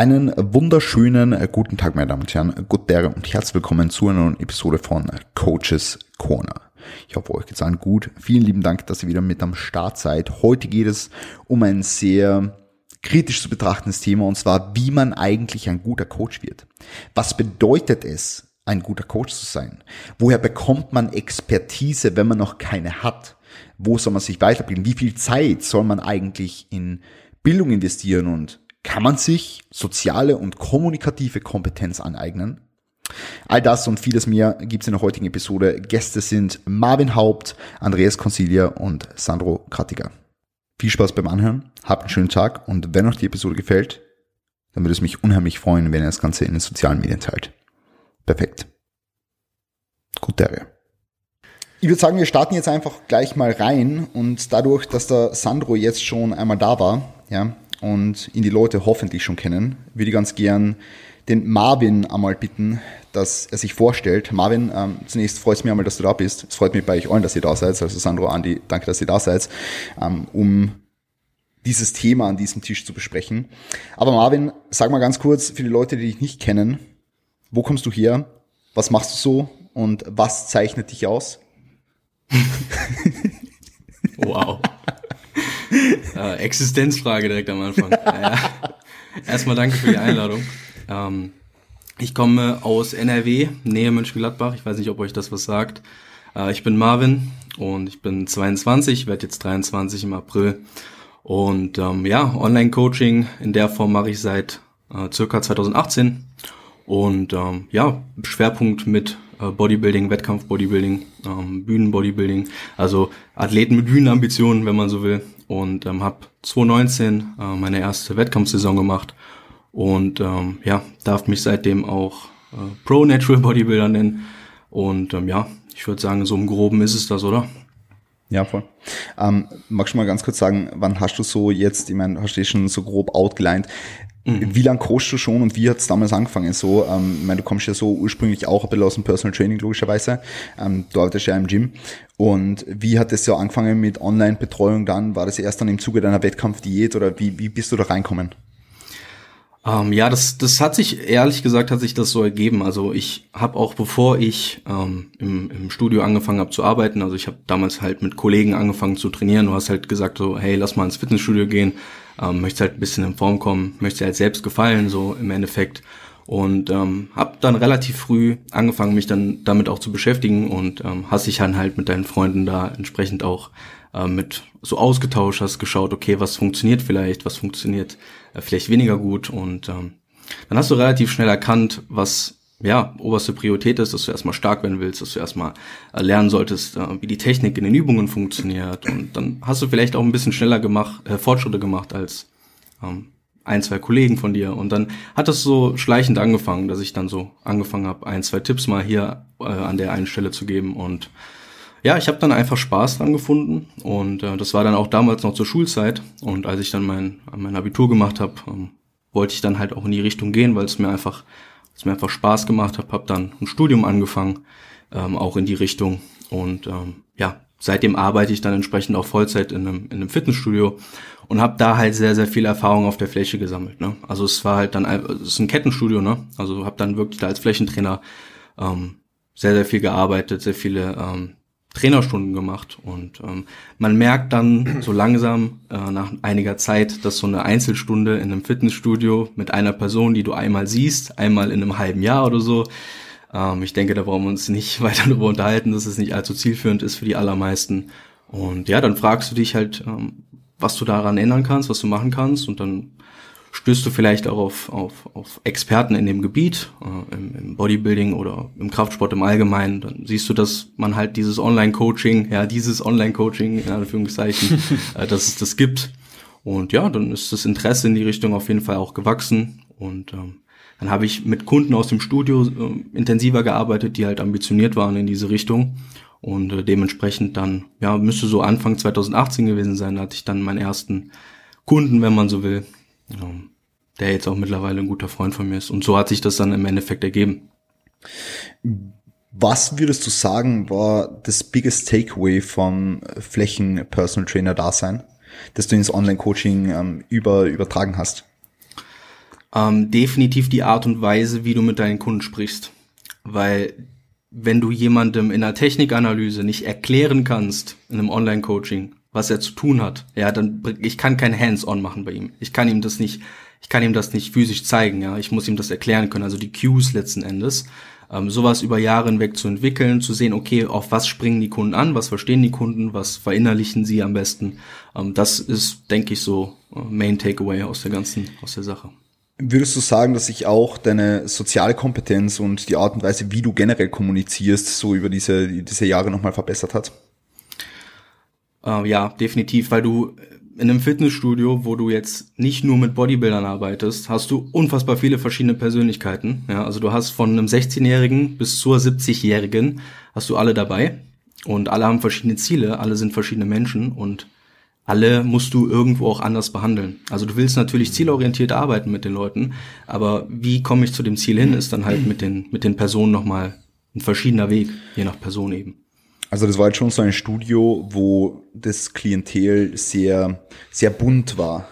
Einen wunderschönen äh, guten Tag, meine Damen und Herren, Gute und herzlich willkommen zu einer neuen Episode von Coaches Corner. Ich hoffe, euch geht's allen gut. Vielen lieben Dank, dass ihr wieder mit am Start seid. Heute geht es um ein sehr kritisch zu betrachtendes Thema und zwar, wie man eigentlich ein guter Coach wird. Was bedeutet es, ein guter Coach zu sein? Woher bekommt man Expertise, wenn man noch keine hat? Wo soll man sich weiterbilden? Wie viel Zeit soll man eigentlich in Bildung investieren und kann man sich soziale und kommunikative Kompetenz aneignen? All das und vieles mehr gibt es in der heutigen Episode. Gäste sind Marvin Haupt, Andreas Consilia und Sandro Krattiger. Viel Spaß beim Anhören, habt einen schönen Tag und wenn euch die Episode gefällt, dann würde es mich unheimlich freuen, wenn ihr das Ganze in den sozialen Medien teilt. Perfekt. Gute Ich würde sagen, wir starten jetzt einfach gleich mal rein und dadurch, dass der Sandro jetzt schon einmal da war, ja, und ihn die Leute hoffentlich schon kennen, würde ich ganz gern den Marvin einmal bitten, dass er sich vorstellt. Marvin, ähm, zunächst freut es mich einmal, dass du da bist. Es freut mich bei euch allen, dass ihr da seid. Also Sandro, Andi, danke, dass ihr da seid, ähm, um dieses Thema an diesem Tisch zu besprechen. Aber Marvin, sag mal ganz kurz für die Leute, die dich nicht kennen, wo kommst du her? Was machst du so? Und was zeichnet dich aus? wow. Äh, Existenzfrage direkt am Anfang. Naja. Erstmal danke für die Einladung. Ähm, ich komme aus NRW, Nähe Mönchengladbach. Ich weiß nicht, ob euch das was sagt. Äh, ich bin Marvin und ich bin 22, werde jetzt 23 im April. Und ähm, ja, Online-Coaching in der Form mache ich seit äh, circa 2018. Und ähm, ja, Schwerpunkt mit äh, Bodybuilding, Wettkampf-Bodybuilding, ähm, Bühnen-Bodybuilding, also Athleten mit Bühnenambitionen, wenn man so will und ähm, habe 2019 äh, meine erste Wettkampfsaison gemacht und ähm, ja, darf mich seitdem auch äh, Pro Natural Bodybuilder nennen und ähm, ja, ich würde sagen, so im Groben ist es das, oder? Ja, voll. Ähm, magst du mal ganz kurz sagen, wann hast du so jetzt, ich meine, hast du schon so grob outgelined, Mhm. Wie lange coachst du schon und wie hat es damals angefangen? So, ähm, ich meine, du kommst ja so ursprünglich auch ein bisschen aus dem Personal Training, logischerweise. Ähm, du arbeitest ja im Gym. Und wie hat es ja angefangen mit Online-Betreuung dann? War das erst dann im Zuge deiner Wettkampfdiät oder wie, wie bist du da reinkommen? Ähm, ja, das, das hat sich, ehrlich gesagt, hat sich das so ergeben. Also ich habe auch, bevor ich ähm, im, im Studio angefangen habe zu arbeiten, also ich habe damals halt mit Kollegen angefangen zu trainieren. Du hast halt gesagt so, hey, lass mal ins Fitnessstudio gehen ähm, möchte halt ein bisschen in Form kommen, möchte halt selbst gefallen, so im Endeffekt. Und ähm, habe dann relativ früh angefangen, mich dann damit auch zu beschäftigen und ähm, hast dich dann halt mit deinen Freunden da entsprechend auch äh, mit so ausgetauscht, hast geschaut, okay, was funktioniert vielleicht, was funktioniert äh, vielleicht weniger gut und ähm, dann hast du relativ schnell erkannt, was ja, oberste Priorität ist, dass du erstmal stark werden willst, dass du erstmal äh, lernen solltest, äh, wie die Technik in den Übungen funktioniert. Und dann hast du vielleicht auch ein bisschen schneller gemacht, äh, Fortschritte gemacht als ähm, ein, zwei Kollegen von dir. Und dann hat das so schleichend angefangen, dass ich dann so angefangen habe, ein, zwei Tipps mal hier äh, an der einen Stelle zu geben. Und ja, ich habe dann einfach Spaß dran gefunden. Und äh, das war dann auch damals noch zur Schulzeit. Und als ich dann mein, mein Abitur gemacht habe, ähm, wollte ich dann halt auch in die Richtung gehen, weil es mir einfach es mir einfach Spaß gemacht hat, habe dann ein Studium angefangen, ähm, auch in die Richtung. Und ähm, ja, seitdem arbeite ich dann entsprechend auch Vollzeit in einem, in einem Fitnessstudio und habe da halt sehr, sehr viel Erfahrung auf der Fläche gesammelt. Ne? Also es war halt dann, es ist ein Kettenstudio, ne? Also habe dann wirklich da als Flächentrainer ähm, sehr, sehr viel gearbeitet, sehr viele ähm, Trainerstunden gemacht und ähm, man merkt dann so langsam äh, nach einiger Zeit, dass so eine Einzelstunde in einem Fitnessstudio mit einer Person, die du einmal siehst, einmal in einem halben Jahr oder so, ähm, ich denke, da brauchen wir uns nicht weiter darüber unterhalten, dass es nicht allzu zielführend ist für die allermeisten. Und ja, dann fragst du dich halt, ähm, was du daran ändern kannst, was du machen kannst und dann stößt du vielleicht auch auf, auf, auf Experten in dem Gebiet, äh, im, im Bodybuilding oder im Kraftsport im Allgemeinen, dann siehst du, dass man halt dieses Online-Coaching, ja, dieses Online-Coaching, in Anführungszeichen, äh, dass es das gibt. Und ja, dann ist das Interesse in die Richtung auf jeden Fall auch gewachsen. Und ähm, dann habe ich mit Kunden aus dem Studio äh, intensiver gearbeitet, die halt ambitioniert waren in diese Richtung. Und äh, dementsprechend dann, ja, müsste so Anfang 2018 gewesen sein, hatte ich dann meinen ersten Kunden, wenn man so will, der jetzt auch mittlerweile ein guter Freund von mir ist. Und so hat sich das dann im Endeffekt ergeben. Was würdest du sagen, war das biggest takeaway vom Flächen Personal Trainer Dasein, das du ins Online-Coaching ähm, über, übertragen hast? Ähm, definitiv die Art und Weise, wie du mit deinen Kunden sprichst. Weil wenn du jemandem in einer Technikanalyse nicht erklären kannst, in einem Online-Coaching, was er zu tun hat, ja, dann ich kann kein Hands-on machen bei ihm. Ich kann ihm das nicht, ich kann ihm das nicht physisch zeigen, ja. Ich muss ihm das erklären können, also die Cues letzten Endes. Ähm, sowas über Jahre hinweg zu entwickeln, zu sehen, okay, auf was springen die Kunden an, was verstehen die Kunden, was verinnerlichen sie am besten. Ähm, das ist, denke ich, so äh, Main Takeaway aus der ganzen, aus der Sache. Würdest du sagen, dass sich auch deine soziale Kompetenz und die Art und Weise, wie du generell kommunizierst, so über diese, diese Jahre nochmal verbessert hat? Äh, ja, definitiv, weil du in einem Fitnessstudio, wo du jetzt nicht nur mit Bodybuildern arbeitest, hast du unfassbar viele verschiedene Persönlichkeiten. Ja, also du hast von einem 16-Jährigen bis zur 70-Jährigen hast du alle dabei und alle haben verschiedene Ziele, alle sind verschiedene Menschen und alle musst du irgendwo auch anders behandeln. Also du willst natürlich zielorientiert arbeiten mit den Leuten, aber wie komme ich zu dem Ziel hin, ist dann halt mit den, mit den Personen nochmal ein verschiedener Weg, je nach Person eben. Also das war jetzt schon so ein Studio, wo das Klientel sehr, sehr bunt war.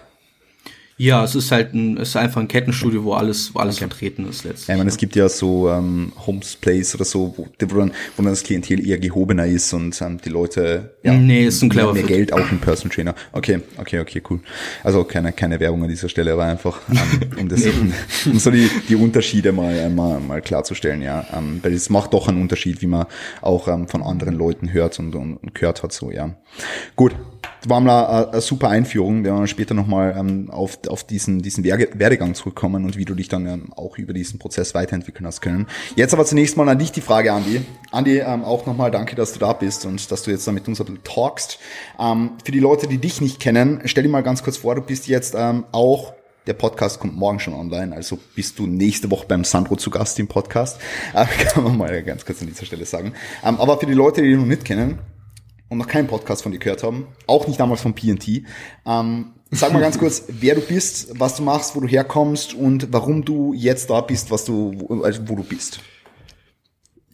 Ja, es ist halt ein, es ist einfach ein Kettenstudio, wo alles, wo alles okay. vertreten ist letztlich. Ja, ich meine, es gibt ja so ähm, Homes Place oder so, wo, wo, dann, wo dann das Klientel eher gehobener ist und ähm, die Leute ja, nee, ist ein clever mehr Fit. Geld auch im Person Trainer. Okay, okay, okay, cool. Also keine, keine Werbung an dieser Stelle, aber einfach ähm, um das, um, um so die, die Unterschiede mal, äh, mal, mal klarzustellen, ja. Ähm, weil es macht doch einen Unterschied, wie man auch ähm, von anderen Leuten hört und, und, und gehört hat, so, ja. Gut, war mal eine, super Einführung. Wir werden später nochmal ähm, auf, auf diesen, diesen Werdegang zurückkommen und wie du dich dann ähm, auch über diesen Prozess weiterentwickeln hast können. Jetzt aber zunächst mal an dich die Frage, Andi. Andi, ähm, auch nochmal danke, dass du da bist und dass du jetzt da mit uns talkst. Für die Leute, die dich nicht kennen, stell dir mal ganz kurz vor, du bist jetzt auch der Podcast kommt morgen schon online, also bist du nächste Woche beim Sandro zu Gast im Podcast. Kann man mal ganz kurz an dieser Stelle sagen. Aber für die Leute, die dich noch nicht kennen, und noch keinen Podcast von dir gehört haben, auch nicht damals von PNT. Ähm, sag mal ganz kurz, wer du bist, was du machst, wo du herkommst und warum du jetzt da bist, was du, wo, also wo du bist.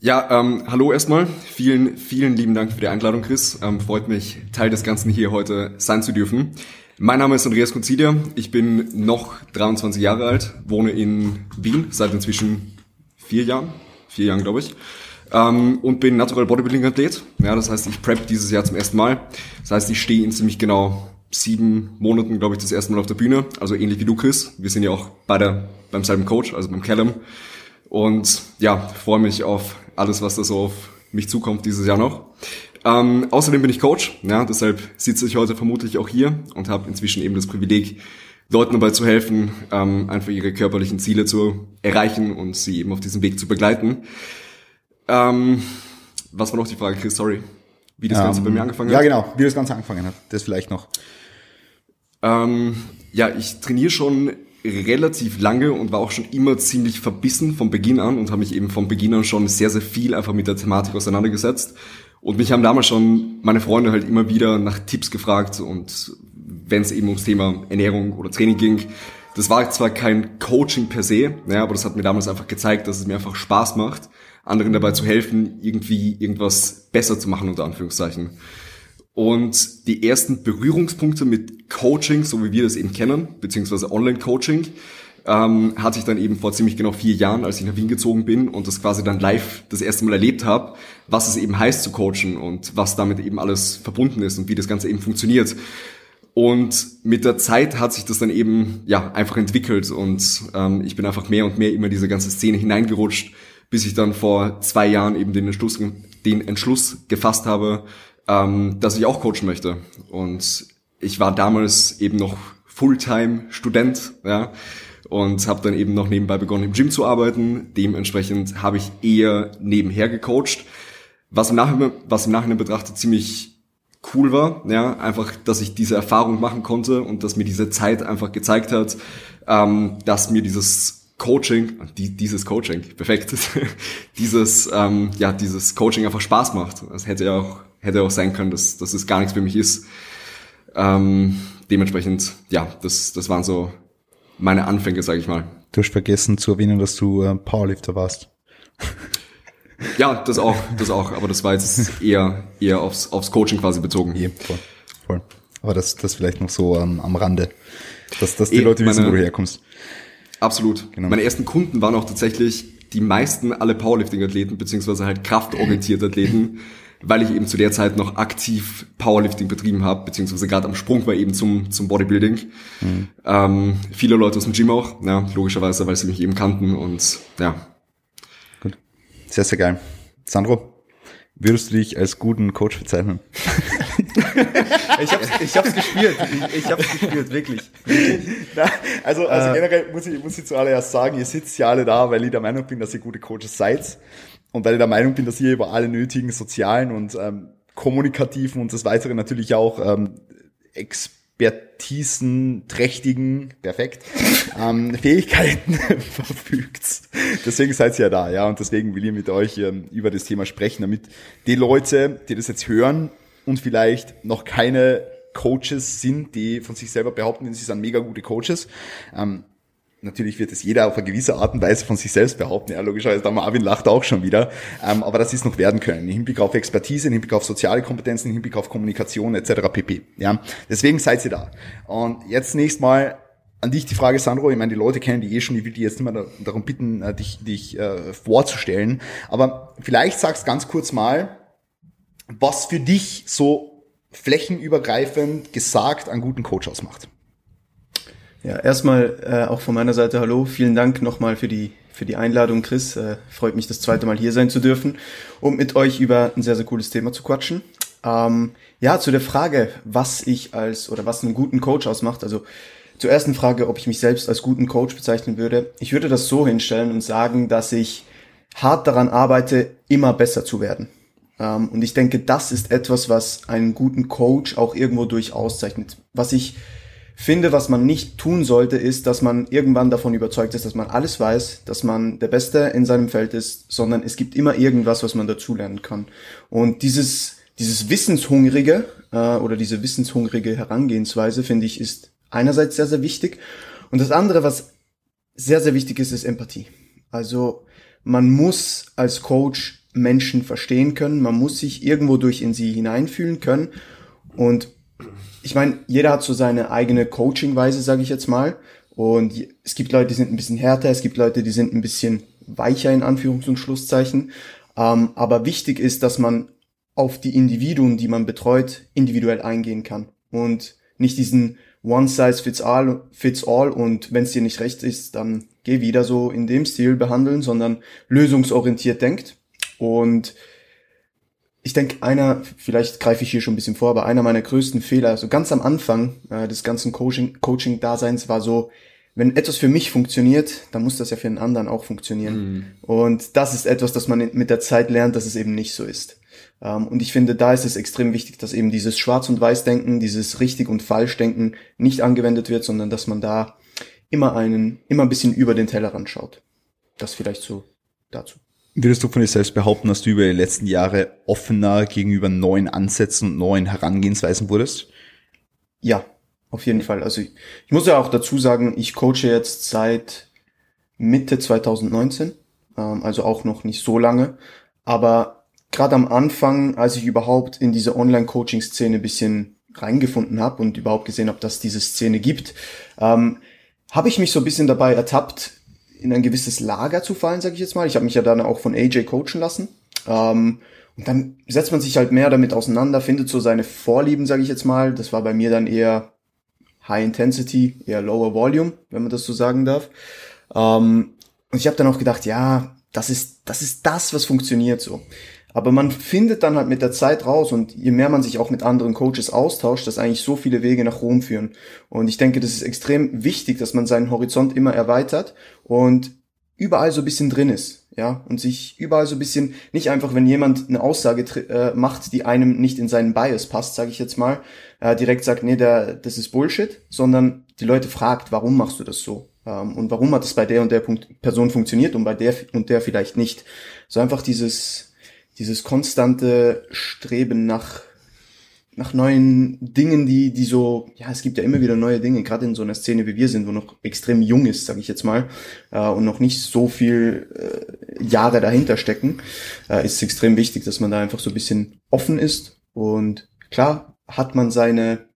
Ja, ähm, hallo erstmal. Vielen, vielen lieben Dank für die Einladung, Chris. Ähm, freut mich, Teil des Ganzen hier heute sein zu dürfen. Mein Name ist Andreas Konzidia. Ich bin noch 23 Jahre alt, wohne in Wien seit inzwischen vier Jahren, vier Jahren glaube ich ähm, und bin Natural Bodybuilding Athlet. Ja, das heißt, ich prep dieses Jahr zum ersten Mal. Das heißt, ich stehe in ziemlich genau sieben Monaten, glaube ich, das erste Mal auf der Bühne. Also ähnlich wie du, Chris. Wir sind ja auch beide beim selben Coach, also beim Callum. Und ja, freue mich auf alles, was da so auf mich zukommt dieses Jahr noch. Ähm, außerdem bin ich Coach, ja, deshalb sitze ich heute vermutlich auch hier und habe inzwischen eben das Privileg, Leuten dabei zu helfen, ähm, einfach ihre körperlichen Ziele zu erreichen und sie eben auf diesem Weg zu begleiten. Ähm, was war noch die Frage, Chris? Sorry. Wie das Ganze bei mir ähm, angefangen hat? Ja, genau, wie das Ganze angefangen hat. Das vielleicht noch. Ähm, ja, ich trainiere schon relativ lange und war auch schon immer ziemlich verbissen vom Beginn an und habe mich eben vom Beginn an schon sehr, sehr viel einfach mit der Thematik auseinandergesetzt. Und mich haben damals schon meine Freunde halt immer wieder nach Tipps gefragt und wenn es eben ums Thema Ernährung oder Training ging, das war zwar kein Coaching per se, ja, aber das hat mir damals einfach gezeigt, dass es mir einfach Spaß macht anderen dabei zu helfen, irgendwie irgendwas besser zu machen, unter Anführungszeichen. Und die ersten Berührungspunkte mit Coaching, so wie wir das eben kennen, beziehungsweise Online-Coaching, ähm, hatte ich dann eben vor ziemlich genau vier Jahren, als ich nach Wien gezogen bin und das quasi dann live das erste Mal erlebt habe, was es eben heißt zu coachen und was damit eben alles verbunden ist und wie das Ganze eben funktioniert. Und mit der Zeit hat sich das dann eben ja einfach entwickelt und ähm, ich bin einfach mehr und mehr immer diese ganze Szene hineingerutscht, bis ich dann vor zwei Jahren eben den Entschluss, den Entschluss gefasst habe, ähm, dass ich auch coachen möchte. Und ich war damals eben noch Fulltime-Student, ja, und habe dann eben noch nebenbei begonnen, im Gym zu arbeiten. Dementsprechend habe ich eher nebenher gecoacht, was im Nachhinein, was im Nachhinein betrachtet ziemlich cool war, ja, einfach, dass ich diese Erfahrung machen konnte und dass mir diese Zeit einfach gezeigt hat, ähm, dass mir dieses Coaching, die, dieses Coaching, perfekt, dieses, ähm, ja, dieses Coaching einfach Spaß macht. Es hätte ja auch, hätte auch sein können, dass, dass es gar nichts für mich ist. Ähm, dementsprechend, ja, das, das waren so meine Anfänge, sage ich mal. Du hast vergessen zu erwähnen, dass du äh, Powerlifter warst. ja, das auch, das auch, aber das war jetzt eher, eher aufs, aufs Coaching quasi bezogen. Ja, voll, voll. Aber das, das vielleicht noch so ähm, am Rande, dass, dass die e, Leute wissen, meine, wo du herkommst. Absolut. Genau. Meine ersten Kunden waren auch tatsächlich die meisten alle Powerlifting-Athleten, beziehungsweise halt kraftorientierte Athleten, weil ich eben zu der Zeit noch aktiv Powerlifting betrieben habe, beziehungsweise gerade am Sprung war eben zum, zum Bodybuilding. Mhm. Ähm, viele Leute aus dem Gym auch, ja, logischerweise, weil sie mich eben kannten und ja. Gut. Sehr, sehr geil. Sandro, würdest du dich als guten Coach bezeichnen? ich hab's, ich hab's gespürt. Ich, ich hab's gespürt, wirklich. Na, also, also äh, generell muss ich, muss ich zuallererst sagen, ihr sitzt ja alle da, weil ich der Meinung bin, dass ihr gute Coaches seid. Und weil ich der Meinung bin, dass ihr über alle nötigen sozialen und ähm, kommunikativen und das Weitere natürlich auch ähm, Expertisen, trächtigen, perfekt, ähm, Fähigkeiten verfügt. Deswegen seid ihr ja da, ja, und deswegen will ich mit euch ähm, über das Thema sprechen, damit die Leute, die das jetzt hören und vielleicht noch keine Coaches sind, die von sich selber behaupten, sie sind mega gute Coaches, ähm, Natürlich wird es jeder auf eine gewisse Art und Weise von sich selbst behaupten. Ja, logischerweise, der Marvin lacht auch schon wieder. Ähm, aber das ist noch werden können. Im Hinblick auf Expertise, im Hinblick auf soziale Kompetenzen, im Hinblick auf Kommunikation etc. pp. Ja, deswegen seid ihr da. Und jetzt nächst mal an dich die Frage, Sandro. Ich meine, die Leute kennen die eh schon. Ich will dich jetzt nicht mehr darum bitten, äh, dich, dich äh, vorzustellen. Aber vielleicht sagst ganz kurz mal, was für dich so flächenübergreifend gesagt einen guten Coach ausmacht. Ja, erstmal äh, auch von meiner Seite hallo. Vielen Dank nochmal für die für die Einladung, Chris. Äh, freut mich, das zweite Mal hier sein zu dürfen, um mit euch über ein sehr, sehr cooles Thema zu quatschen. Ähm, ja, zu der Frage, was ich als oder was einen guten Coach ausmacht. Also zur ersten Frage, ob ich mich selbst als guten Coach bezeichnen würde. Ich würde das so hinstellen und sagen, dass ich hart daran arbeite, immer besser zu werden. Ähm, und ich denke, das ist etwas, was einen guten Coach auch irgendwo durch auszeichnet. Was ich finde, was man nicht tun sollte, ist, dass man irgendwann davon überzeugt ist, dass man alles weiß, dass man der Beste in seinem Feld ist, sondern es gibt immer irgendwas, was man dazulernen kann. Und dieses, dieses Wissenshungrige äh, oder diese wissenshungrige Herangehensweise, finde ich, ist einerseits sehr, sehr wichtig. Und das andere, was sehr, sehr wichtig ist, ist Empathie. Also man muss als Coach Menschen verstehen können, man muss sich irgendwo durch in sie hineinfühlen können. Und ich meine, jeder hat so seine eigene Coaching-Weise, sage ich jetzt mal. Und es gibt Leute, die sind ein bisschen härter, es gibt Leute, die sind ein bisschen weicher in Anführungs- und Schlusszeichen. Ähm, aber wichtig ist, dass man auf die Individuen, die man betreut, individuell eingehen kann. Und nicht diesen One Size fits all, fits all und wenn es dir nicht recht ist, dann geh wieder so in dem Stil behandeln, sondern lösungsorientiert denkt. Und ich denke, einer, vielleicht greife ich hier schon ein bisschen vor, aber einer meiner größten Fehler, so ganz am Anfang äh, des ganzen Coaching-Daseins Coaching war so, wenn etwas für mich funktioniert, dann muss das ja für einen anderen auch funktionieren. Mhm. Und das ist etwas, das man mit der Zeit lernt, dass es eben nicht so ist. Ähm, und ich finde, da ist es extrem wichtig, dass eben dieses Schwarz- und Weiß-Denken, dieses Richtig- und Falsch-Denken nicht angewendet wird, sondern dass man da immer einen, immer ein bisschen über den Tellerrand schaut. Das vielleicht so dazu. Würdest du von dir selbst behaupten, dass du über die letzten Jahre offener gegenüber neuen Ansätzen und neuen Herangehensweisen wurdest? Ja, auf jeden Fall. Also ich, ich muss ja auch dazu sagen, ich coache jetzt seit Mitte 2019, ähm, also auch noch nicht so lange. Aber gerade am Anfang, als ich überhaupt in diese Online-Coaching-Szene bisschen reingefunden habe und überhaupt gesehen habe, dass diese Szene gibt, ähm, habe ich mich so ein bisschen dabei ertappt, in ein gewisses Lager zu fallen, sage ich jetzt mal. Ich habe mich ja dann auch von AJ coachen lassen. Ähm, und dann setzt man sich halt mehr damit auseinander, findet so seine Vorlieben, sage ich jetzt mal. Das war bei mir dann eher High Intensity, eher Lower Volume, wenn man das so sagen darf. Ähm, und ich habe dann auch gedacht, ja, das ist das ist das, was funktioniert so. Aber man findet dann halt mit der Zeit raus und je mehr man sich auch mit anderen Coaches austauscht, dass eigentlich so viele Wege nach Rom führen. Und ich denke, das ist extrem wichtig, dass man seinen Horizont immer erweitert und überall so ein bisschen drin ist, ja, und sich überall so ein bisschen, nicht einfach, wenn jemand eine Aussage äh, macht, die einem nicht in seinen Bias passt, sage ich jetzt mal, äh, direkt sagt, nee, der, das ist Bullshit, sondern die Leute fragt, warum machst du das so? Ähm, und warum hat es bei der und der Punkt Person funktioniert und bei der und der vielleicht nicht? So einfach dieses, dieses konstante Streben nach nach neuen Dingen, die die so ja es gibt ja immer wieder neue Dinge, gerade in so einer Szene wie wir sind, wo noch extrem jung ist, sage ich jetzt mal, äh, und noch nicht so viel äh, Jahre dahinter stecken, äh, ist extrem wichtig, dass man da einfach so ein bisschen offen ist und klar hat man seine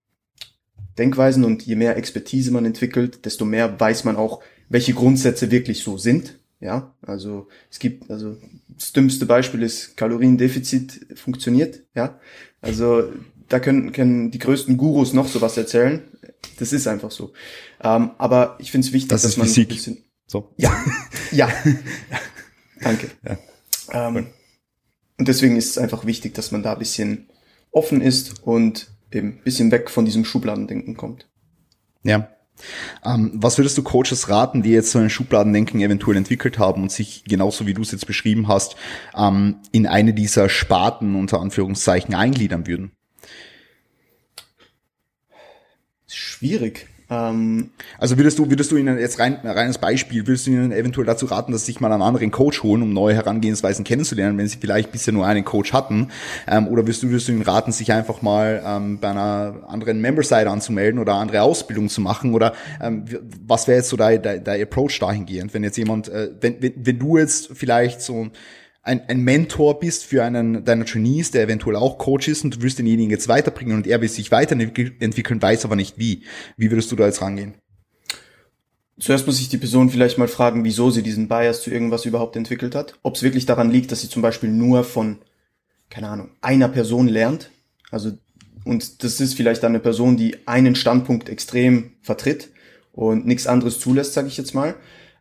Denkweisen und je mehr Expertise man entwickelt, desto mehr weiß man auch, welche Grundsätze wirklich so sind. Ja, also es gibt, also das dümmste Beispiel ist Kaloriendefizit funktioniert. Ja, also da können, können die größten Gurus noch sowas erzählen. Das ist einfach so. Ähm, aber ich finde es wichtig, das dass man Physik. ein bisschen. So. Ja, ja. Danke. Ja. Ähm, und deswegen ist es einfach wichtig, dass man da ein bisschen offen ist und eben ein bisschen weg von diesem Schubladendenken kommt. Ja. Ähm, was würdest du Coaches raten, die jetzt so ein Schubladendenken eventuell entwickelt haben und sich genauso wie du es jetzt beschrieben hast, ähm, in eine dieser Sparten unter Anführungszeichen eingliedern würden? Schwierig. Ähm, Also würdest du, würdest du ihnen jetzt rein, reines Beispiel, würdest du ihnen eventuell dazu raten, dass sie sich mal einen anderen Coach holen, um neue Herangehensweisen kennenzulernen, wenn sie vielleicht bisher nur einen Coach hatten? Ähm, oder würdest du, würdest du ihnen raten, sich einfach mal ähm, bei einer anderen Member-Site anzumelden oder andere Ausbildung zu machen? Oder ähm, was wäre jetzt so dein, dein, dein Approach dahingehend, wenn jetzt jemand, äh, wenn, wenn, wenn du jetzt vielleicht so ein, ein Mentor bist für einen deiner Trainees, der eventuell auch Coach ist und du willst denjenigen jetzt weiterbringen und er will sich weiterentwickeln, weiß aber nicht wie. Wie würdest du da jetzt rangehen? zuerst muss ich die Person vielleicht mal fragen, wieso sie diesen Bias zu irgendwas überhaupt entwickelt hat. Ob es wirklich daran liegt, dass sie zum Beispiel nur von, keine Ahnung, einer Person lernt. Also, und das ist vielleicht dann eine Person, die einen Standpunkt extrem vertritt und nichts anderes zulässt, sage ich jetzt mal.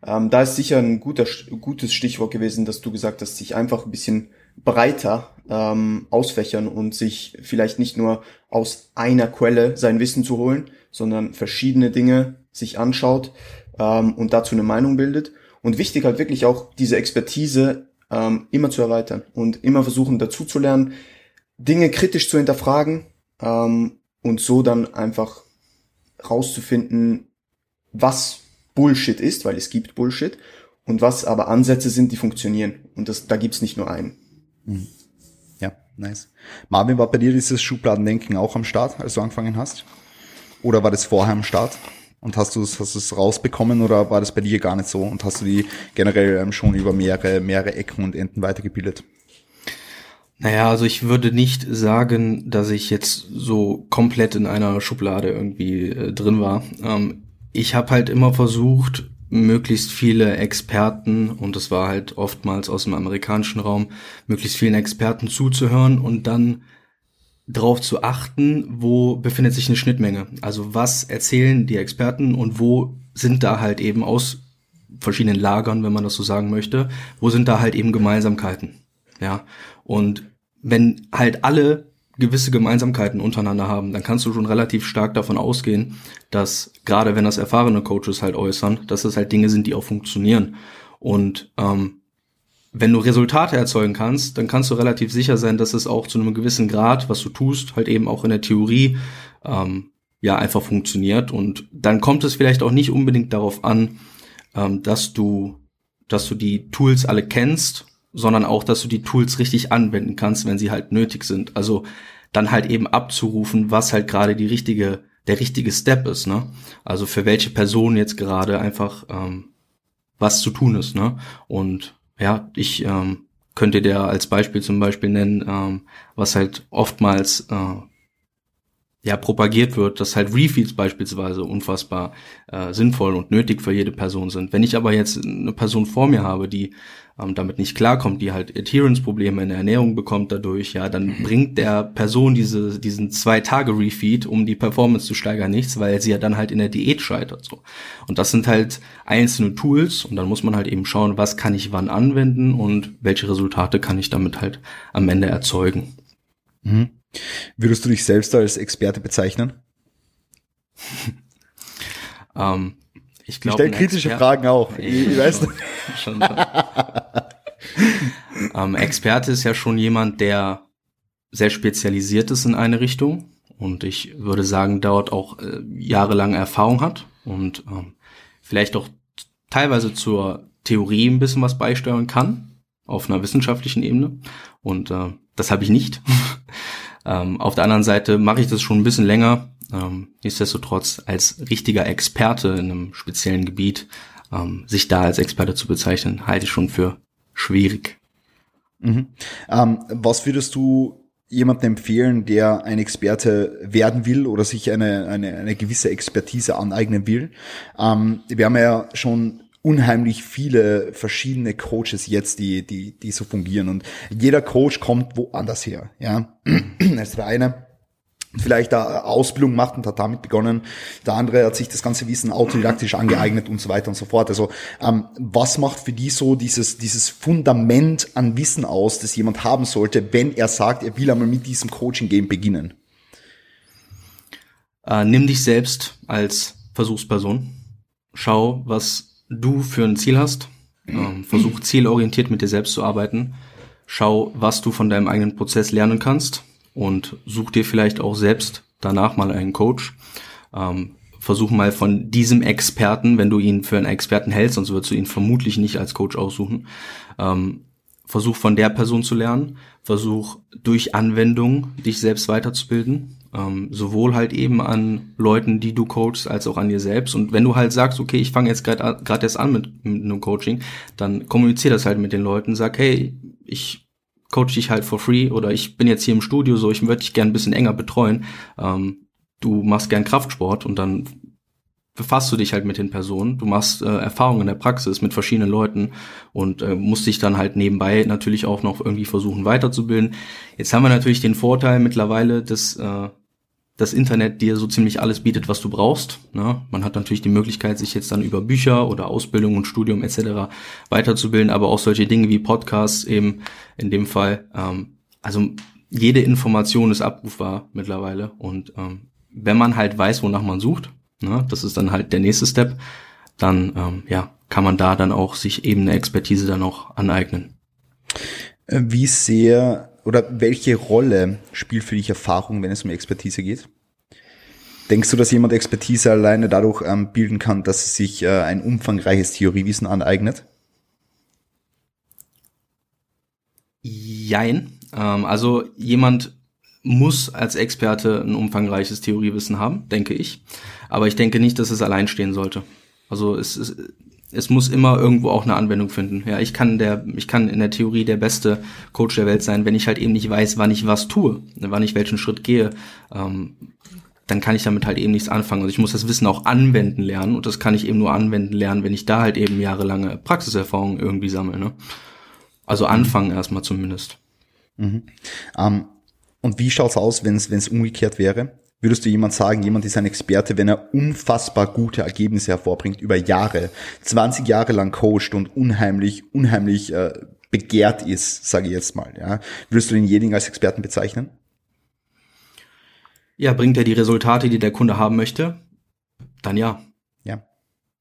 Ähm, da ist sicher ein guter, gutes Stichwort gewesen, dass du gesagt hast, sich einfach ein bisschen breiter ähm, ausfächern und sich vielleicht nicht nur aus einer Quelle sein Wissen zu holen, sondern verschiedene Dinge sich anschaut ähm, und dazu eine Meinung bildet. Und wichtig halt wirklich auch diese Expertise ähm, immer zu erweitern und immer versuchen dazu zu lernen, Dinge kritisch zu hinterfragen ähm, und so dann einfach rauszufinden, was Bullshit ist, weil es gibt Bullshit und was aber Ansätze sind, die funktionieren. Und das, da gibt's nicht nur einen. Ja, nice. Marvin, war bei dir dieses Schubladendenken auch am Start, als du angefangen hast? Oder war das vorher am Start? Und hast du es hast du es rausbekommen oder war das bei dir gar nicht so? Und hast du die generell ähm, schon über mehrere, mehrere Ecken und Enden weitergebildet? Naja, also ich würde nicht sagen, dass ich jetzt so komplett in einer Schublade irgendwie äh, drin war. Ähm, ich habe halt immer versucht, möglichst viele Experten, und das war halt oftmals aus dem amerikanischen Raum, möglichst vielen Experten zuzuhören und dann darauf zu achten, wo befindet sich eine Schnittmenge. Also was erzählen die Experten und wo sind da halt eben aus verschiedenen Lagern, wenn man das so sagen möchte, wo sind da halt eben Gemeinsamkeiten. Ja, und wenn halt alle gewisse Gemeinsamkeiten untereinander haben, dann kannst du schon relativ stark davon ausgehen, dass gerade wenn das erfahrene Coaches halt äußern, dass das halt Dinge sind, die auch funktionieren. Und ähm, wenn du Resultate erzeugen kannst, dann kannst du relativ sicher sein, dass es auch zu einem gewissen Grad, was du tust, halt eben auch in der Theorie ähm, ja einfach funktioniert. Und dann kommt es vielleicht auch nicht unbedingt darauf an, ähm, dass du, dass du die Tools alle kennst, sondern auch, dass du die Tools richtig anwenden kannst, wenn sie halt nötig sind. Also dann halt eben abzurufen, was halt gerade die richtige, der richtige Step ist, ne? Also für welche Person jetzt gerade einfach ähm, was zu tun ist, ne? Und ja, ich ähm, könnte dir als Beispiel zum Beispiel nennen, ähm, was halt oftmals äh, ja propagiert wird, dass halt Refeeds beispielsweise unfassbar äh, sinnvoll und nötig für jede Person sind. Wenn ich aber jetzt eine Person vor mir habe, die ähm, damit nicht klarkommt, die halt Adherence-Probleme in der Ernährung bekommt dadurch, ja, dann bringt der Person diese, diesen zwei Tage Refeed, um die Performance zu steigern, nichts, weil sie ja dann halt in der Diät scheitert. So. Und das sind halt einzelne Tools und dann muss man halt eben schauen, was kann ich wann anwenden und welche Resultate kann ich damit halt am Ende erzeugen. Mhm. Würdest du dich selbst als Experte bezeichnen? Ähm, ich Ich glaube, stelle kritische Fragen auch. Ich, ich weiß schon, schon, schon. ähm, Experte ist ja schon jemand, der sehr spezialisiert ist in eine Richtung und ich würde sagen, dort auch äh, jahrelang Erfahrung hat und ähm, vielleicht auch teilweise zur Theorie ein bisschen was beisteuern kann auf einer wissenschaftlichen Ebene und äh, das habe ich nicht. ähm, auf der anderen Seite mache ich das schon ein bisschen länger. Ähm, nichtsdestotrotz als richtiger Experte in einem speziellen Gebiet ähm, sich da als Experte zu bezeichnen, halte ich schon für schwierig. Mhm. Ähm, was würdest du jemanden empfehlen, der ein Experte werden will oder sich eine, eine, eine gewisse Expertise aneignen will. Ähm, wir haben ja schon unheimlich viele verschiedene Coaches jetzt, die, die, die so fungieren. Und jeder Coach kommt woanders her. Ja, als der eine vielleicht da Ausbildung macht und hat damit begonnen. Der andere hat sich das ganze Wissen autodidaktisch angeeignet und so weiter und so fort. Also ähm, was macht für die so dieses, dieses Fundament an Wissen aus, das jemand haben sollte, wenn er sagt, er will einmal mit diesem Coaching-Game beginnen? Äh, nimm dich selbst als Versuchsperson. Schau, was du für ein Ziel hast. Ähm, versuch zielorientiert mit dir selbst zu arbeiten. Schau, was du von deinem eigenen Prozess lernen kannst und such dir vielleicht auch selbst danach mal einen Coach. Ähm, versuch mal von diesem Experten, wenn du ihn für einen Experten hältst, sonst würdest du ihn vermutlich nicht als Coach aussuchen. Ähm, versuch von der Person zu lernen, versuch durch Anwendung dich selbst weiterzubilden, ähm, sowohl halt eben an Leuten, die du coachst, als auch an dir selbst. Und wenn du halt sagst, okay, ich fange jetzt gerade erst an mit, mit einem Coaching, dann kommunizier das halt mit den Leuten, sag, hey, ich coach dich halt for free oder ich bin jetzt hier im Studio so, ich würde dich gern ein bisschen enger betreuen. Ähm, du machst gern Kraftsport und dann befasst du dich halt mit den Personen, du machst äh, Erfahrungen in der Praxis mit verschiedenen Leuten und äh, musst dich dann halt nebenbei natürlich auch noch irgendwie versuchen weiterzubilden. Jetzt haben wir natürlich den Vorteil mittlerweile, dass äh, das Internet dir so ziemlich alles bietet, was du brauchst. Ne? Man hat natürlich die Möglichkeit, sich jetzt dann über Bücher oder Ausbildung und Studium etc. weiterzubilden, aber auch solche Dinge wie Podcasts eben in dem Fall. Ähm, also jede Information ist abrufbar mittlerweile und ähm, wenn man halt weiß, wonach man sucht, ne, das ist dann halt der nächste Step, dann ähm, ja kann man da dann auch sich eben eine Expertise dann auch aneignen. Äh, wie sehr oder welche Rolle spielt für dich Erfahrung, wenn es um Expertise geht? Denkst du, dass jemand Expertise alleine dadurch ähm, bilden kann, dass er sich äh, ein umfangreiches Theoriewissen aneignet? Jein. Ähm, also jemand muss als Experte ein umfangreiches Theoriewissen haben, denke ich. Aber ich denke nicht, dass es allein stehen sollte. Also es, es, es muss immer irgendwo auch eine Anwendung finden. Ja, ich kann der, ich kann in der Theorie der beste Coach der Welt sein, wenn ich halt eben nicht weiß, wann ich was tue, wann ich welchen Schritt gehe. Ähm, dann kann ich damit halt eben nichts anfangen. Also ich muss das Wissen auch anwenden lernen und das kann ich eben nur anwenden lernen, wenn ich da halt eben jahrelange Praxiserfahrung irgendwie sammle. Ne? Also mhm. anfangen erstmal zumindest. Mhm. Um, ähm, und wie schaut's aus, wenn es umgekehrt wäre? Würdest du jemand sagen, jemand ist ein Experte, wenn er unfassbar gute Ergebnisse hervorbringt über Jahre, 20 Jahre lang coacht und unheimlich, unheimlich äh, begehrt ist, sage ich jetzt mal, ja? Würdest du denjenigen als Experten bezeichnen? Ja, bringt er die Resultate, die der Kunde haben möchte? Dann ja. Ja.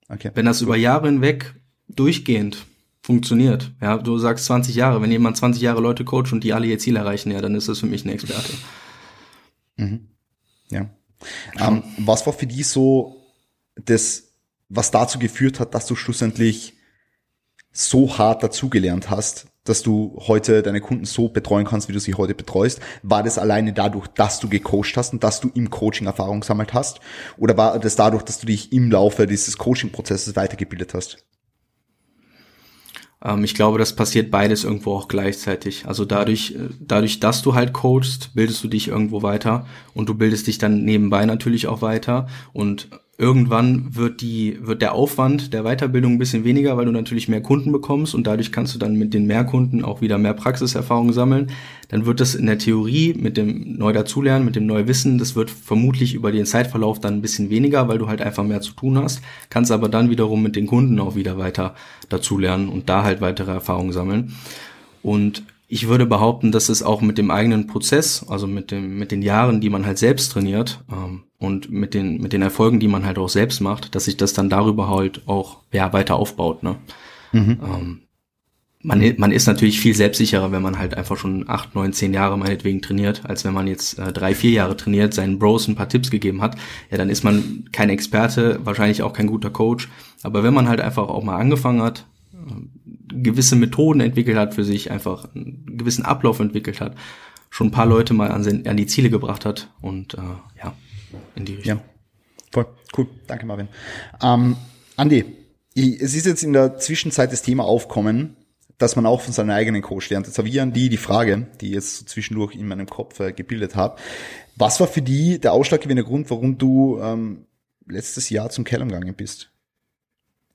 Okay. Wenn das über Jahre hinweg durchgehend funktioniert, ja, du sagst 20 Jahre, wenn jemand 20 Jahre Leute coacht und die alle ihr Ziel erreichen, ja, dann ist das für mich ein Experte. Mhm. Ja. Ähm, was war für dich so das, was dazu geführt hat, dass du schlussendlich so hart dazugelernt hast, dass du heute deine Kunden so betreuen kannst, wie du sie heute betreust? War das alleine dadurch, dass du gecoacht hast und dass du im Coaching Erfahrung gesammelt hast? Oder war das dadurch, dass du dich im Laufe dieses Coaching-Prozesses weitergebildet hast? Ähm, ich glaube, das passiert beides irgendwo auch gleichzeitig. Also dadurch, äh, dadurch, dass du halt coachst, bildest du dich irgendwo weiter und du bildest dich dann nebenbei natürlich auch weiter und irgendwann wird die, wird der Aufwand der Weiterbildung ein bisschen weniger, weil du natürlich mehr Kunden bekommst und dadurch kannst du dann mit den mehr Kunden auch wieder mehr Praxiserfahrung sammeln. Dann wird das in der Theorie mit dem neu dazulernen, mit dem neu Wissen, das wird vermutlich über den Zeitverlauf dann ein bisschen weniger, weil du halt einfach mehr zu tun hast, kannst aber dann wiederum mit den Kunden auch wieder weiter dazulernen und da halt weitere Erfahrungen sammeln. Und ich würde behaupten, dass es auch mit dem eigenen Prozess, also mit dem, mit den Jahren, die man halt selbst trainiert ähm, und mit den, mit den Erfolgen, die man halt auch selbst macht, dass sich das dann darüber halt auch ja, weiter aufbaut. Ne? Mhm. Ähm, man, man ist natürlich viel selbstsicherer, wenn man halt einfach schon acht, neun, zehn Jahre meinetwegen trainiert, als wenn man jetzt äh, drei, vier Jahre trainiert, seinen Bros ein paar Tipps gegeben hat. Ja, dann ist man kein Experte, wahrscheinlich auch kein guter Coach. Aber wenn man halt einfach auch mal angefangen hat, gewisse Methoden entwickelt hat für sich, einfach einen gewissen Ablauf entwickelt hat, schon ein paar Leute mal an, an die Ziele gebracht hat und äh, ja, in die Richtung. Ja, voll cool. Danke, Marvin. Ähm, Andi, es ist jetzt in der Zwischenzeit das Thema aufkommen, dass man auch von seinem eigenen Coach lernt. Jetzt habe ich an die die Frage, die jetzt so zwischendurch in meinem Kopf äh, gebildet habe. Was war für die der ausschlaggebende Grund, warum du ähm, letztes Jahr zum Callum gegangen bist?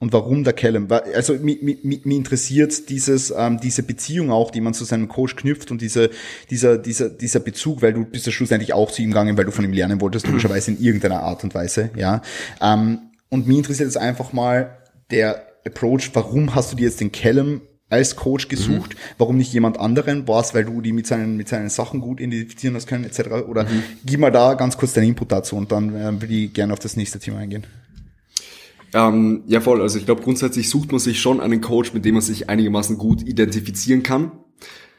Und warum der Callum? Also mich, mich, mich interessiert dieses, ähm, diese Beziehung auch, die man zu seinem Coach knüpft und diese, dieser, dieser, dieser Bezug, weil du bist ja schlussendlich auch zu ihm gegangen, weil du von ihm lernen wolltest, logischerweise in irgendeiner Art und Weise, ja. Ähm, und mich interessiert jetzt einfach mal der Approach, warum hast du dir jetzt den Callum als Coach gesucht, mhm. warum nicht jemand anderen? War es, weil du die mit seinen, mit seinen Sachen gut identifizieren hast können, etc. Oder mhm. gib mal da ganz kurz deinen Input dazu und dann äh, würde ich gerne auf das nächste Thema eingehen. Ähm, ja, voll. Also ich glaube, grundsätzlich sucht man sich schon einen Coach, mit dem man sich einigermaßen gut identifizieren kann.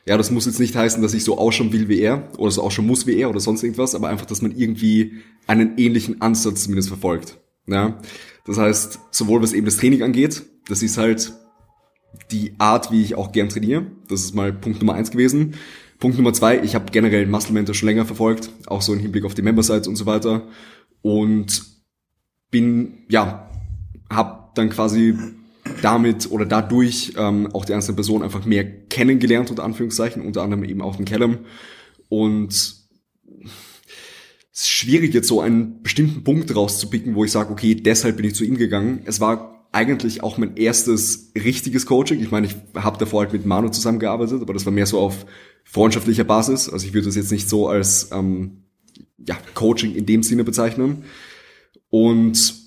Ja, das muss jetzt nicht heißen, dass ich so ausschauen will wie er oder so ausschauen muss wie er oder sonst irgendwas, aber einfach, dass man irgendwie einen ähnlichen Ansatz zumindest verfolgt. Ja, das heißt, sowohl was eben das Training angeht, das ist halt die Art, wie ich auch gern trainiere. Das ist mal Punkt Nummer eins gewesen. Punkt Nummer zwei, ich habe generell Muscle Mentor schon länger verfolgt, auch so im Hinblick auf die Member Sites und so weiter. Und bin, ja, habe dann quasi damit oder dadurch ähm, auch die einzelne Person einfach mehr kennengelernt, unter Anführungszeichen, unter anderem eben auch den Callum. Und es ist schwierig, jetzt so einen bestimmten Punkt rauszupicken, wo ich sage, okay, deshalb bin ich zu ihm gegangen. Es war eigentlich auch mein erstes richtiges Coaching. Ich meine, ich habe davor halt mit Manu zusammengearbeitet, aber das war mehr so auf freundschaftlicher Basis. Also ich würde das jetzt nicht so als ähm, ja, Coaching in dem Sinne bezeichnen. Und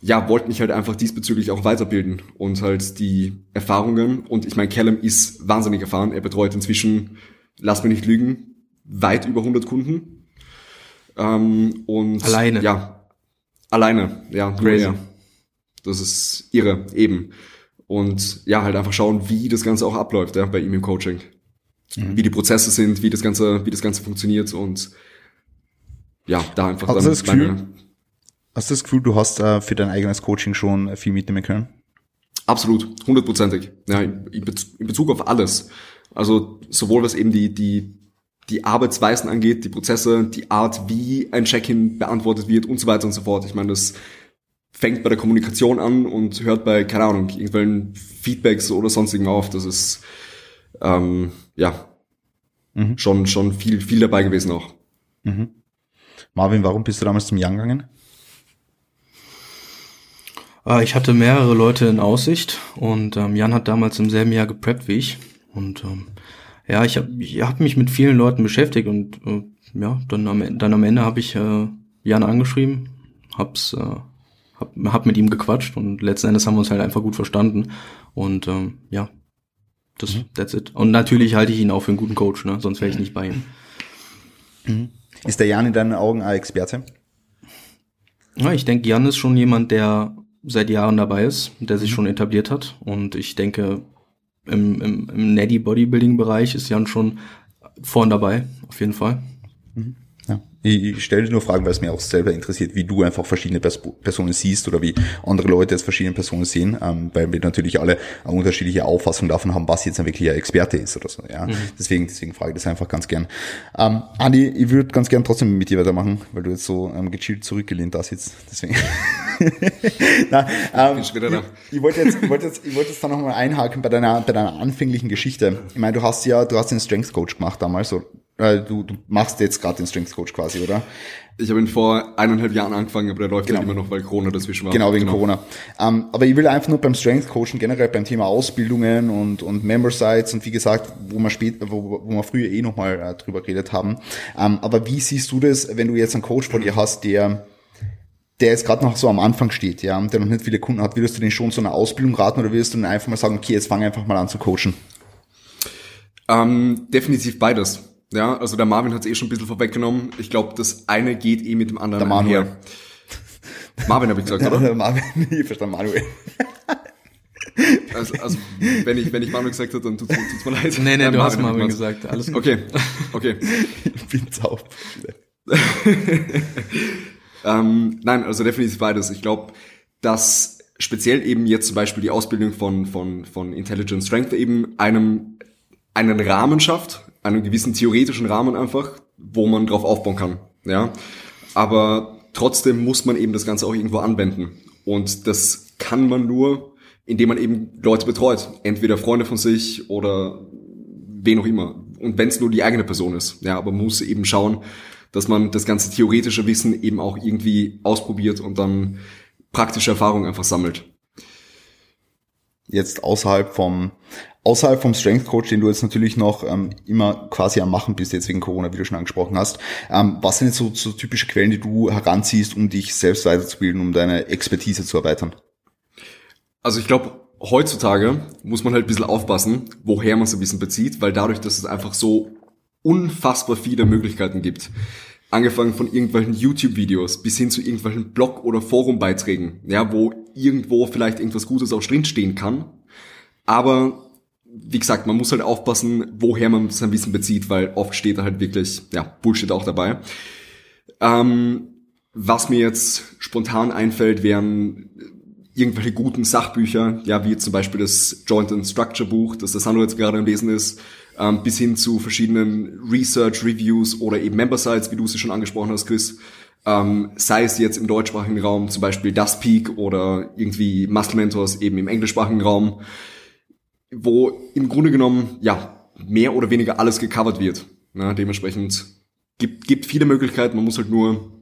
ja, wollte mich halt einfach diesbezüglich auch weiterbilden und halt die Erfahrungen. Und ich meine, Callum ist wahnsinnig erfahren. Er betreut inzwischen, lass mich nicht lügen, weit über 100 Kunden. Ähm, und alleine. Ja, alleine. Ja, crazy. Ja. Das ist irre, eben. Und ja, halt einfach schauen, wie das Ganze auch abläuft ja, bei ihm im Coaching. Mhm. Wie die Prozesse sind, wie das Ganze, wie das Ganze funktioniert und ja, da einfach Hast dann das Gefühl, meine Hast du das Gefühl, du hast äh, für dein eigenes Coaching schon viel mitnehmen können? Absolut, hundertprozentig. Ja, in Bezug auf alles. Also sowohl was eben die, die, die Arbeitsweisen angeht, die Prozesse, die Art, wie ein Check-in beantwortet wird und so weiter und so fort. Ich meine, das fängt bei der Kommunikation an und hört bei, keine Ahnung, irgendwelchen Feedbacks oder sonstigem auf. Das ist, ähm, ja, mhm. schon, schon viel, viel dabei gewesen auch. Mhm. Marvin, warum bist du damals zum Young gegangen? Äh, ich hatte mehrere Leute in Aussicht und ähm, Jan hat damals im selben Jahr gepreppt wie ich. Und ähm, ja, ich habe ich hab mich mit vielen Leuten beschäftigt und äh, ja, dann am, dann am Ende habe ich äh, Jan angeschrieben, hab's, äh, hab, hab mit ihm gequatscht und letzten Endes haben wir uns halt einfach gut verstanden. Und ähm, ja, das, mhm. that's it. Und natürlich halte ich ihn auch für einen guten Coach, ne? sonst wäre ich nicht bei ihm. Mhm. Ist der Jan in deinen Augen ein Experte? Ja, ich denke, Jan ist schon jemand, der seit Jahren dabei ist, der sich mhm. schon etabliert hat. Und ich denke, im, im, im Neddy Bodybuilding Bereich ist Jan schon vorn dabei, auf jeden Fall. Mhm. Ich, stelle dir nur Fragen, weil es mir auch selber interessiert, wie du einfach verschiedene Pers Personen siehst oder wie andere Leute jetzt verschiedene Personen sehen, ähm, weil wir natürlich alle eine unterschiedliche Auffassung davon haben, was jetzt ein wirklicher Experte ist oder so. Ja, mhm. deswegen, deswegen frage ich das einfach ganz gern. Ähm, Andi, ich würde ganz gern trotzdem mit dir weitermachen, weil du jetzt so ähm, gechillt zurückgelehnt da sitzt. Deswegen. Na, ähm, ich, ich wollte jetzt, ich wollte jetzt, ich wollte jetzt da nochmal einhaken bei deiner, bei deiner anfänglichen Geschichte. Ich meine, du hast ja, du hast den Strength Coach gemacht damals, so äh, du, du machst jetzt gerade den Strength Coach quasi, oder? Ich habe ihn vor eineinhalb Jahren angefangen, aber der läuft genau. halt immer noch, weil Corona dazwischen war. Genau, wegen genau. Corona. Ähm, aber ich will einfach nur beim Strength Coaching generell beim Thema Ausbildungen und, und Member Sites und wie gesagt, wo wir spät, wo, wo wir früher eh nochmal äh, drüber geredet haben. Ähm, aber wie siehst du das, wenn du jetzt einen Coach vor dir hast, der der jetzt gerade noch so am Anfang steht, ja, der noch nicht viele Kunden hat, würdest du den schon so eine Ausbildung raten oder würdest du den einfach mal sagen, okay, jetzt fang einfach mal an zu coachen? Ähm, definitiv beides. Ja, also der Marvin hat es eh schon ein bisschen vorweggenommen. Ich glaube, das eine geht eh mit dem anderen der einher. Marvin habe ich gesagt, oder? Der Marvin, ich verstehe Manuel. Also, also wenn ich wenn ich Manuel gesagt habe, dann tut's, tut's mir leid. Nee, nee, ja, du Marvin hast Marvin gesagt. Alles gut. Okay, okay. ich bin auf. ähm, nein, also definitiv beides. Ich glaube, dass speziell eben jetzt zum Beispiel die Ausbildung von von von Intelligent Strength eben einem einen Rahmen schafft, einen gewissen theoretischen Rahmen einfach, wo man drauf aufbauen kann. Ja, aber trotzdem muss man eben das Ganze auch irgendwo anwenden. Und das kann man nur, indem man eben Leute betreut. Entweder Freunde von sich oder wen auch immer. Und wenn es nur die eigene Person ist. Ja, aber man muss eben schauen, dass man das ganze theoretische Wissen eben auch irgendwie ausprobiert und dann praktische Erfahrungen einfach sammelt. Jetzt außerhalb vom außerhalb vom Strength Coach, den du jetzt natürlich noch ähm, immer quasi am Machen bist, jetzt wegen Corona, wie du schon angesprochen hast, ähm, was sind jetzt so, so typische Quellen, die du heranziehst, um dich selbst weiterzubilden, um deine Expertise zu erweitern? Also ich glaube, heutzutage muss man halt ein bisschen aufpassen, woher man so ein bisschen bezieht, weil dadurch, dass es einfach so unfassbar viele Möglichkeiten gibt, angefangen von irgendwelchen YouTube-Videos bis hin zu irgendwelchen Blog- oder Forumbeiträgen, ja, wo irgendwo vielleicht irgendwas Gutes auch drinstehen kann. Aber wie gesagt, man muss halt aufpassen, woher man sein Wissen bezieht, weil oft steht da halt wirklich, ja, Bullshit auch dabei. Ähm, was mir jetzt spontan einfällt, wären irgendwelche guten Sachbücher, ja, wie zum Beispiel das Joint and Structure Buch, das der Sandro jetzt gerade am Lesen ist, ähm, bis hin zu verschiedenen Research Reviews oder eben Member Sites, wie du sie schon angesprochen hast, Chris. Ähm, sei es jetzt im deutschsprachigen Raum, zum Beispiel Das Peak oder irgendwie Muscle Mentors eben im englischsprachigen Raum, wo im Grunde genommen, ja, mehr oder weniger alles gecovert wird. Na, dementsprechend gibt, gibt viele Möglichkeiten, man muss halt nur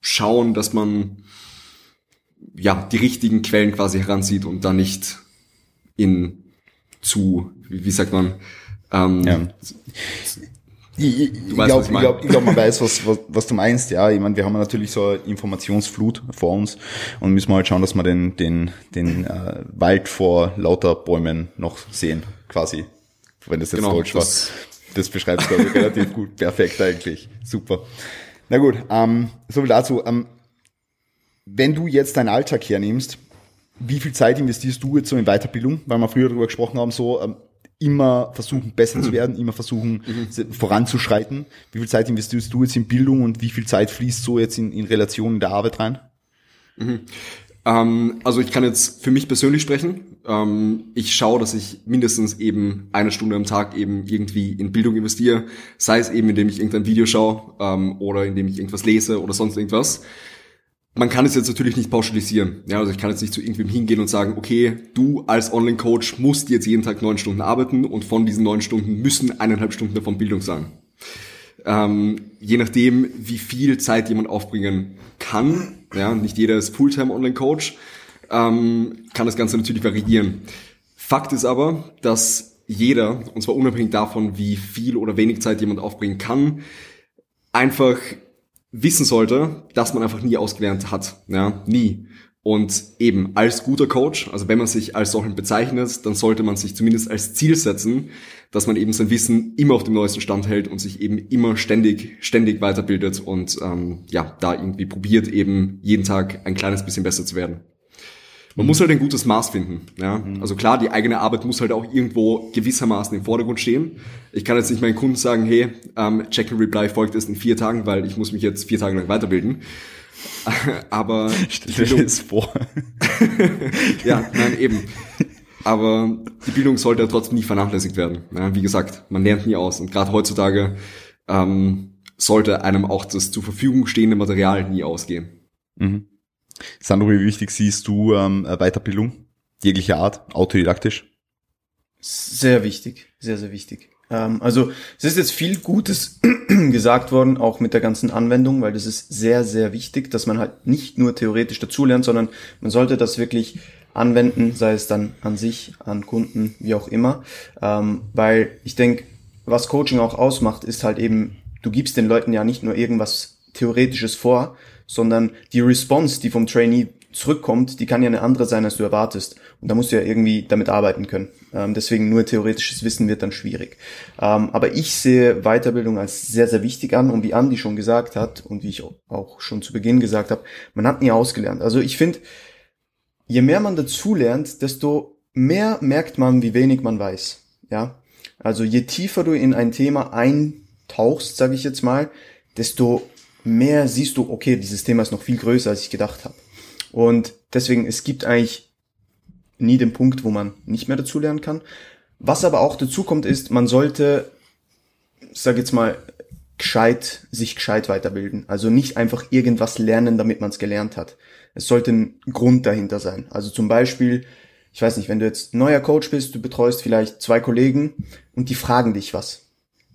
schauen, dass man ja, die richtigen Quellen quasi heranzieht und dann nicht in zu, wie, wie sagt man, ähm, ja. Ich, ich, ich glaube, glaub, glaub, man weiß, was, was, was du meinst. Ja, ich meine, wir haben natürlich so eine Informationsflut vor uns und müssen halt schauen, dass wir den, den, den äh, Wald vor lauter Bäumen noch sehen, quasi. Wenn das jetzt genau, Deutsch das war. Das beschreibt es, glaube ich, relativ gut. Perfekt eigentlich. Super. Na gut, ähm, so viel dazu. Ähm, wenn du jetzt deinen Alltag hernimmst, wie viel Zeit investierst du jetzt so in Weiterbildung? Weil wir früher darüber gesprochen haben, so ähm, immer versuchen, besser zu werden, immer versuchen, mhm. voranzuschreiten. Wie viel Zeit investierst du jetzt in Bildung und wie viel Zeit fließt so jetzt in, in Relation in der Arbeit rein? Mhm. Ähm, also ich kann jetzt für mich persönlich sprechen. Ähm, ich schaue, dass ich mindestens eben eine Stunde am Tag eben irgendwie in Bildung investiere. Sei es eben, indem ich irgendein Video schaue ähm, oder indem ich irgendwas lese oder sonst irgendwas man kann es jetzt natürlich nicht pauschalisieren. Ja, also ich kann jetzt nicht zu irgendwem hingehen und sagen, okay, du als Online-Coach musst jetzt jeden Tag neun Stunden arbeiten und von diesen neun Stunden müssen eineinhalb Stunden davon Bildung sein. Ähm, je nachdem, wie viel Zeit jemand aufbringen kann, ja, nicht jeder ist Fulltime Online-Coach, ähm, kann das Ganze natürlich variieren. Fakt ist aber, dass jeder, und zwar unabhängig davon, wie viel oder wenig Zeit jemand aufbringen kann, einfach wissen sollte, dass man einfach nie ausgelernt hat. Ja, nie. Und eben als guter Coach, also wenn man sich als solchen bezeichnet, dann sollte man sich zumindest als Ziel setzen, dass man eben sein Wissen immer auf dem neuesten Stand hält und sich eben immer ständig, ständig weiterbildet und ähm, ja, da irgendwie probiert eben jeden Tag ein kleines bisschen besser zu werden. Man muss halt ein gutes Maß finden. Ja? Mhm. Also klar, die eigene Arbeit muss halt auch irgendwo gewissermaßen im Vordergrund stehen. Ich kann jetzt nicht meinen Kunden sagen, hey, ähm, Check and Reply folgt erst in vier Tagen, weil ich muss mich jetzt vier Tage lang weiterbilden. Aber stell dir das vor. ja, nein, eben. Aber die Bildung sollte ja trotzdem nie vernachlässigt werden. Ja, wie gesagt, man lernt nie aus. Und gerade heutzutage ähm, sollte einem auch das zur Verfügung stehende Material nie ausgehen. Mhm. Sandro, wie wichtig siehst du ähm, Weiterbildung jeglicher Art, autodidaktisch? Sehr wichtig, sehr, sehr wichtig. Ähm, also es ist jetzt viel Gutes gesagt worden, auch mit der ganzen Anwendung, weil das ist sehr, sehr wichtig, dass man halt nicht nur theoretisch dazulernt, sondern man sollte das wirklich anwenden, sei es dann an sich, an Kunden, wie auch immer. Ähm, weil ich denke, was Coaching auch ausmacht, ist halt eben, du gibst den Leuten ja nicht nur irgendwas Theoretisches vor, sondern die Response, die vom Trainee zurückkommt, die kann ja eine andere sein, als du erwartest. Und da musst du ja irgendwie damit arbeiten können. Ähm, deswegen nur theoretisches Wissen wird dann schwierig. Ähm, aber ich sehe Weiterbildung als sehr, sehr wichtig an. Und wie Andi schon gesagt hat und wie ich auch schon zu Beginn gesagt habe, man hat nie ausgelernt. Also ich finde, je mehr man dazu lernt, desto mehr merkt man, wie wenig man weiß. Ja, also je tiefer du in ein Thema eintauchst, sage ich jetzt mal, desto mehr siehst du, okay, dieses Thema ist noch viel größer, als ich gedacht habe. Und deswegen, es gibt eigentlich nie den Punkt, wo man nicht mehr dazu lernen kann. Was aber auch dazu kommt, ist, man sollte, sag jetzt mal, gescheit, sich gescheit weiterbilden. Also nicht einfach irgendwas lernen, damit man es gelernt hat. Es sollte ein Grund dahinter sein. Also zum Beispiel, ich weiß nicht, wenn du jetzt neuer Coach bist, du betreust vielleicht zwei Kollegen und die fragen dich was,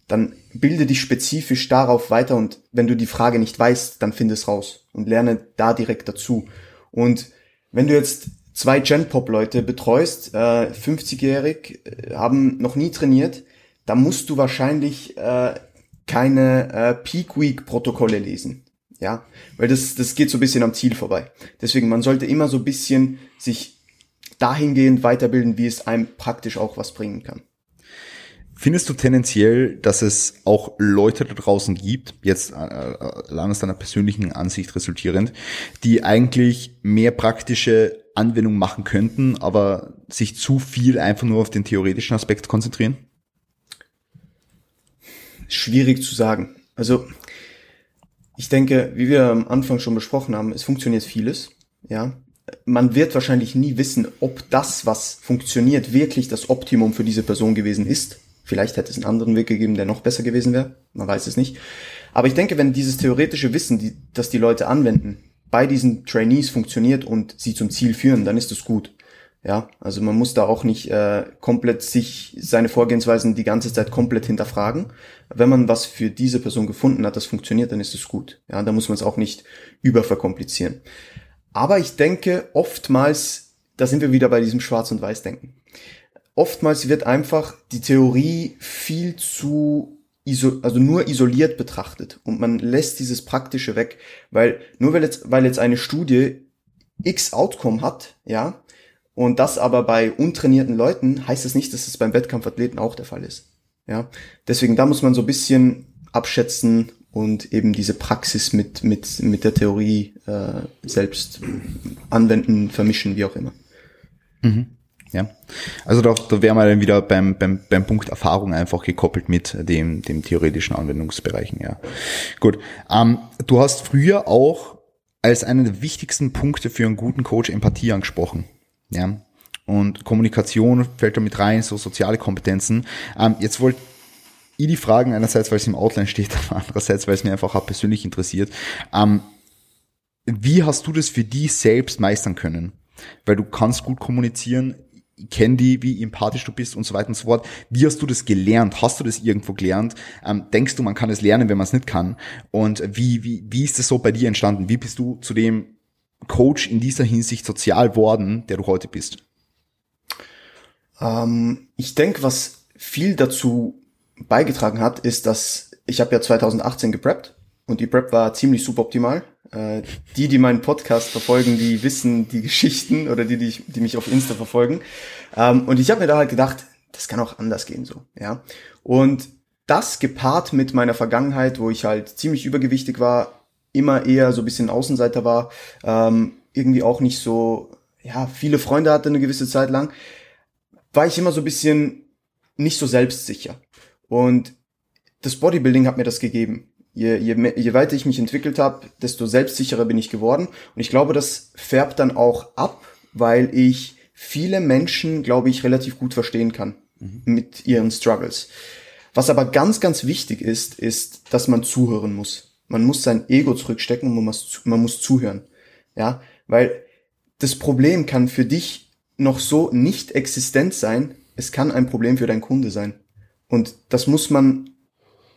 dann bilde dich spezifisch darauf weiter und wenn du die Frage nicht weißt, dann finde es raus und lerne da direkt dazu. Und wenn du jetzt zwei Gen-Pop-Leute betreust, äh, 50-jährig, äh, haben noch nie trainiert, da musst du wahrscheinlich äh, keine äh, Peak-Week-Protokolle lesen. Ja, weil das, das geht so ein bisschen am Ziel vorbei. Deswegen, man sollte immer so ein bisschen sich dahingehend weiterbilden, wie es einem praktisch auch was bringen kann. Findest du tendenziell, dass es auch Leute da draußen gibt, jetzt äh, allein aus deiner persönlichen Ansicht resultierend, die eigentlich mehr praktische Anwendung machen könnten, aber sich zu viel einfach nur auf den theoretischen Aspekt konzentrieren? Schwierig zu sagen. Also ich denke, wie wir am Anfang schon besprochen haben, es funktioniert vieles. Ja, man wird wahrscheinlich nie wissen, ob das, was funktioniert, wirklich das Optimum für diese Person gewesen ist. Vielleicht hätte es einen anderen Weg gegeben, der noch besser gewesen wäre. Man weiß es nicht. Aber ich denke, wenn dieses theoretische Wissen, die, das die Leute anwenden, bei diesen Trainees funktioniert und sie zum Ziel führen, dann ist es gut. Ja, also man muss da auch nicht äh, komplett sich seine Vorgehensweisen die ganze Zeit komplett hinterfragen. Wenn man was für diese Person gefunden hat, das funktioniert, dann ist es gut. Ja, da muss man es auch nicht überverkomplizieren. Aber ich denke, oftmals, da sind wir wieder bei diesem Schwarz- und Weiß-Denken. Oftmals wird einfach die Theorie viel zu iso also nur isoliert betrachtet und man lässt dieses Praktische weg, weil nur weil jetzt, weil jetzt eine Studie X Outcome hat, ja, und das aber bei untrainierten Leuten heißt das nicht, dass es beim Wettkampfathleten auch der Fall ist. Ja, deswegen da muss man so ein bisschen abschätzen und eben diese Praxis mit mit mit der Theorie äh, selbst anwenden, vermischen, wie auch immer. Mhm. Ja, also da, da wären wir dann wieder beim, beim, beim Punkt Erfahrung einfach gekoppelt mit dem, dem theoretischen Anwendungsbereichen. Ja, gut. Ähm, du hast früher auch als einen der wichtigsten Punkte für einen guten Coach Empathie angesprochen. Ja, und Kommunikation fällt da mit rein, so soziale Kompetenzen. Ähm, jetzt wollte ich die fragen, einerseits, weil es im Outline steht, andererseits, weil es mir einfach auch persönlich interessiert. Ähm, wie hast du das für die selbst meistern können? Weil du kannst gut kommunizieren, kenne die, wie empathisch du bist und so weiter und so fort. Wie hast du das gelernt? Hast du das irgendwo gelernt? Ähm, denkst du, man kann es lernen, wenn man es nicht kann? Und wie, wie, wie ist das so bei dir entstanden? Wie bist du zu dem Coach in dieser Hinsicht sozial worden, der du heute bist? Ähm, ich denke, was viel dazu beigetragen hat, ist, dass ich habe ja 2018 gepreppt und die Prep war ziemlich suboptimal. Äh, die, die meinen Podcast verfolgen, die wissen die Geschichten oder die, die, die mich auf Insta verfolgen. Ähm, und ich habe mir da halt gedacht, das kann auch anders gehen so, ja. Und das gepaart mit meiner Vergangenheit, wo ich halt ziemlich übergewichtig war, immer eher so ein bisschen Außenseiter war, ähm, irgendwie auch nicht so, ja, viele Freunde hatte eine gewisse Zeit lang, war ich immer so ein bisschen nicht so selbstsicher. Und das Bodybuilding hat mir das gegeben. Je, je, je weiter ich mich entwickelt habe, desto selbstsicherer bin ich geworden. Und ich glaube, das färbt dann auch ab, weil ich viele Menschen, glaube ich, relativ gut verstehen kann mhm. mit ihren Struggles. Was aber ganz, ganz wichtig ist, ist, dass man zuhören muss. Man muss sein Ego zurückstecken und man muss, man muss zuhören. Ja, weil das Problem kann für dich noch so nicht existent sein. Es kann ein Problem für deinen Kunde sein. Und das muss man,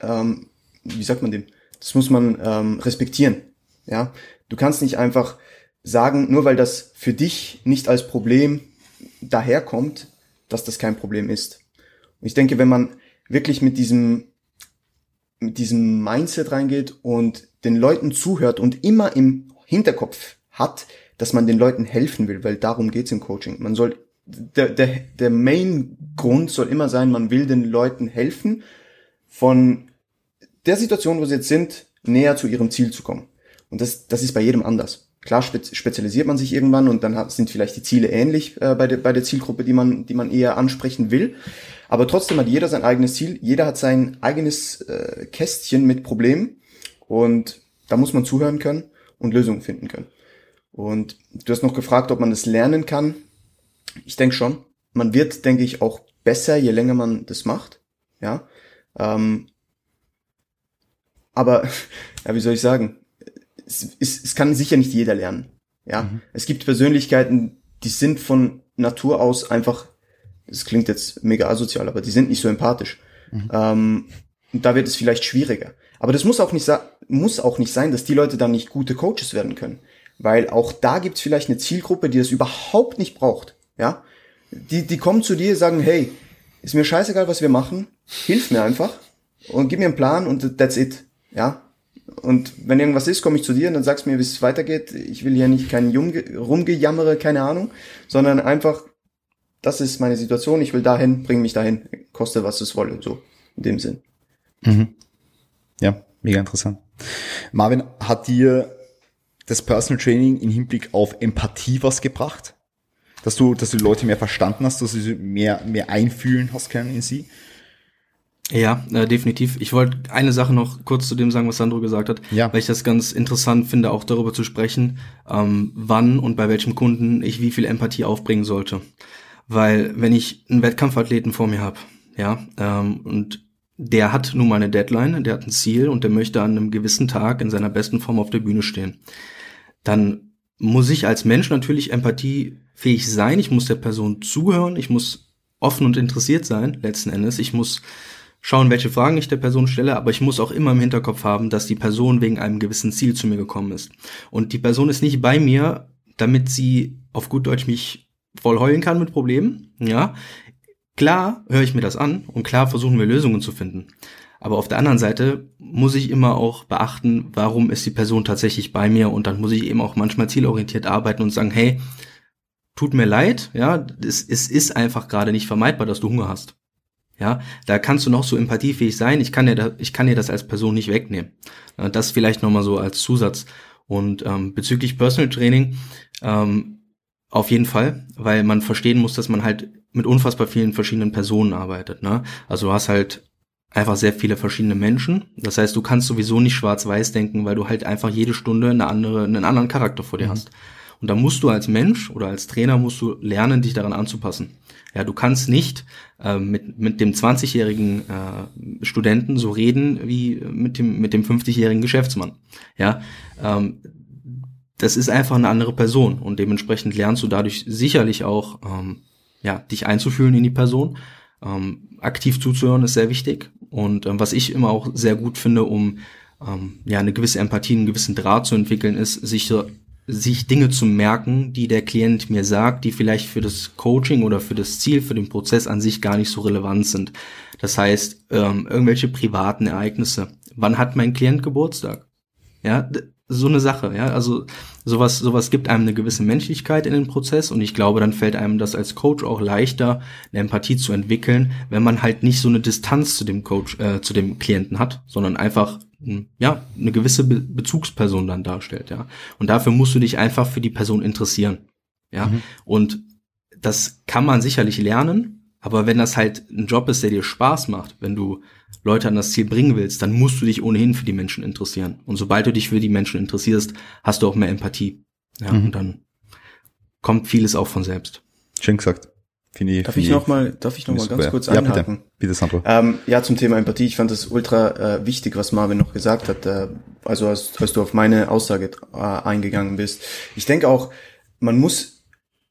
ähm, wie sagt man dem? Das muss man ähm, respektieren. Ja, du kannst nicht einfach sagen, nur weil das für dich nicht als Problem daherkommt, dass das kein Problem ist. Und ich denke, wenn man wirklich mit diesem mit diesem Mindset reingeht und den Leuten zuhört und immer im Hinterkopf hat, dass man den Leuten helfen will, weil darum geht's im Coaching. Man soll, der, der, der Main-Grund soll immer sein, man will den Leuten helfen, von der Situation, wo sie jetzt sind, näher zu ihrem Ziel zu kommen. Und das, das ist bei jedem anders. Klar spezialisiert man sich irgendwann und dann sind vielleicht die Ziele ähnlich äh, bei, der, bei der Zielgruppe, die man, die man eher ansprechen will. Aber trotzdem hat jeder sein eigenes Ziel, jeder hat sein eigenes äh, Kästchen mit Problemen und da muss man zuhören können und Lösungen finden können. Und du hast noch gefragt, ob man das lernen kann. Ich denke schon. Man wird, denke ich, auch besser, je länger man das macht. Ja. Ähm, aber, ja, wie soll ich sagen? Es, es, es kann sicher nicht jeder lernen. Ja. Mhm. Es gibt Persönlichkeiten, die sind von Natur aus einfach, das klingt jetzt mega asozial, aber die sind nicht so empathisch. Mhm. Ähm, und da wird es vielleicht schwieriger. Aber das muss auch nicht, muss auch nicht sein, dass die Leute dann nicht gute Coaches werden können. Weil auch da gibt es vielleicht eine Zielgruppe, die das überhaupt nicht braucht. Ja, die, die kommen zu dir, sagen, hey, ist mir scheißegal, was wir machen, hilf mir einfach und gib mir einen Plan und that's it. Ja. Und wenn irgendwas ist, komme ich zu dir und dann sagst mir, wie es weitergeht. Ich will hier nicht kein Rumgejammere, keine Ahnung, sondern einfach, das ist meine Situation, ich will dahin, bring mich dahin, koste was es wolle, so in dem Sinn. Mhm. Ja, mega interessant. Marvin, hat dir das Personal Training im Hinblick auf Empathie was gebracht? Dass du, dass du Leute mehr verstanden hast, dass du sie mehr, mehr einfühlen hast können in sie? Ja, äh, definitiv. Ich wollte eine Sache noch kurz zu dem sagen, was Sandro gesagt hat, ja. weil ich das ganz interessant finde, auch darüber zu sprechen, ähm, wann und bei welchem Kunden ich wie viel Empathie aufbringen sollte. Weil wenn ich einen Wettkampfathleten vor mir habe, ja, ähm, und der hat nun mal eine Deadline, der hat ein Ziel und der möchte an einem gewissen Tag in seiner besten Form auf der Bühne stehen, dann muss ich als Mensch natürlich empathiefähig sein, ich muss der Person zuhören, ich muss offen und interessiert sein, letzten Endes, ich muss schauen, welche Fragen ich der Person stelle, aber ich muss auch immer im Hinterkopf haben, dass die Person wegen einem gewissen Ziel zu mir gekommen ist. Und die Person ist nicht bei mir, damit sie auf gut Deutsch mich voll heulen kann mit Problemen, ja. Klar höre ich mir das an und klar versuchen wir Lösungen zu finden. Aber auf der anderen Seite muss ich immer auch beachten, warum ist die Person tatsächlich bei mir und dann muss ich eben auch manchmal zielorientiert arbeiten und sagen, hey, tut mir leid, ja, es, es ist einfach gerade nicht vermeidbar, dass du Hunger hast. Ja, da kannst du noch so empathiefähig sein. Ich kann dir, da, ich kann dir das als Person nicht wegnehmen. Das vielleicht nochmal so als Zusatz. Und ähm, bezüglich Personal Training, ähm, auf jeden Fall, weil man verstehen muss, dass man halt mit unfassbar vielen verschiedenen Personen arbeitet. Ne? Also du hast halt einfach sehr viele verschiedene Menschen. Das heißt, du kannst sowieso nicht schwarz-weiß denken, weil du halt einfach jede Stunde eine andere, einen anderen Charakter vor dir mhm. hast. Und da musst du als Mensch oder als Trainer musst du lernen, dich daran anzupassen. Ja, du kannst nicht äh, mit, mit dem 20-jährigen äh, Studenten so reden wie mit dem, mit dem 50-jährigen Geschäftsmann. Ja, ähm, das ist einfach eine andere Person und dementsprechend lernst du dadurch sicherlich auch, ähm, ja, dich einzufühlen in die Person. Ähm, aktiv zuzuhören ist sehr wichtig und ähm, was ich immer auch sehr gut finde, um ähm, ja eine gewisse Empathie, einen gewissen Draht zu entwickeln, ist sich sich Dinge zu merken, die der Klient mir sagt, die vielleicht für das Coaching oder für das Ziel, für den Prozess an sich gar nicht so relevant sind. Das heißt, ähm, irgendwelche privaten Ereignisse. Wann hat mein Klient Geburtstag? Ja, so eine Sache, ja. Also sowas, sowas gibt einem eine gewisse Menschlichkeit in den Prozess und ich glaube, dann fällt einem das als Coach auch leichter, eine Empathie zu entwickeln, wenn man halt nicht so eine Distanz zu dem Coach, äh, zu dem Klienten hat, sondern einfach ja, eine gewisse Be Bezugsperson dann darstellt, ja. Und dafür musst du dich einfach für die Person interessieren, ja. Mhm. Und das kann man sicherlich lernen, aber wenn das halt ein Job ist, der dir Spaß macht, wenn du Leute an das Ziel bringen willst, dann musst du dich ohnehin für die Menschen interessieren. Und sobald du dich für die Menschen interessierst, hast du auch mehr Empathie. Ja, mhm. und dann kommt vieles auch von selbst. Schön gesagt. Finde ich, darf, ich noch mal, darf ich noch mal ganz super. kurz einhaken? Ja, bitte, bitte Sandro. Ähm, ja, zum Thema Empathie. Ich fand das ultra äh, wichtig, was Marvin noch gesagt hat. Äh, also als, als du auf meine Aussage äh, eingegangen bist. Ich denke auch, man muss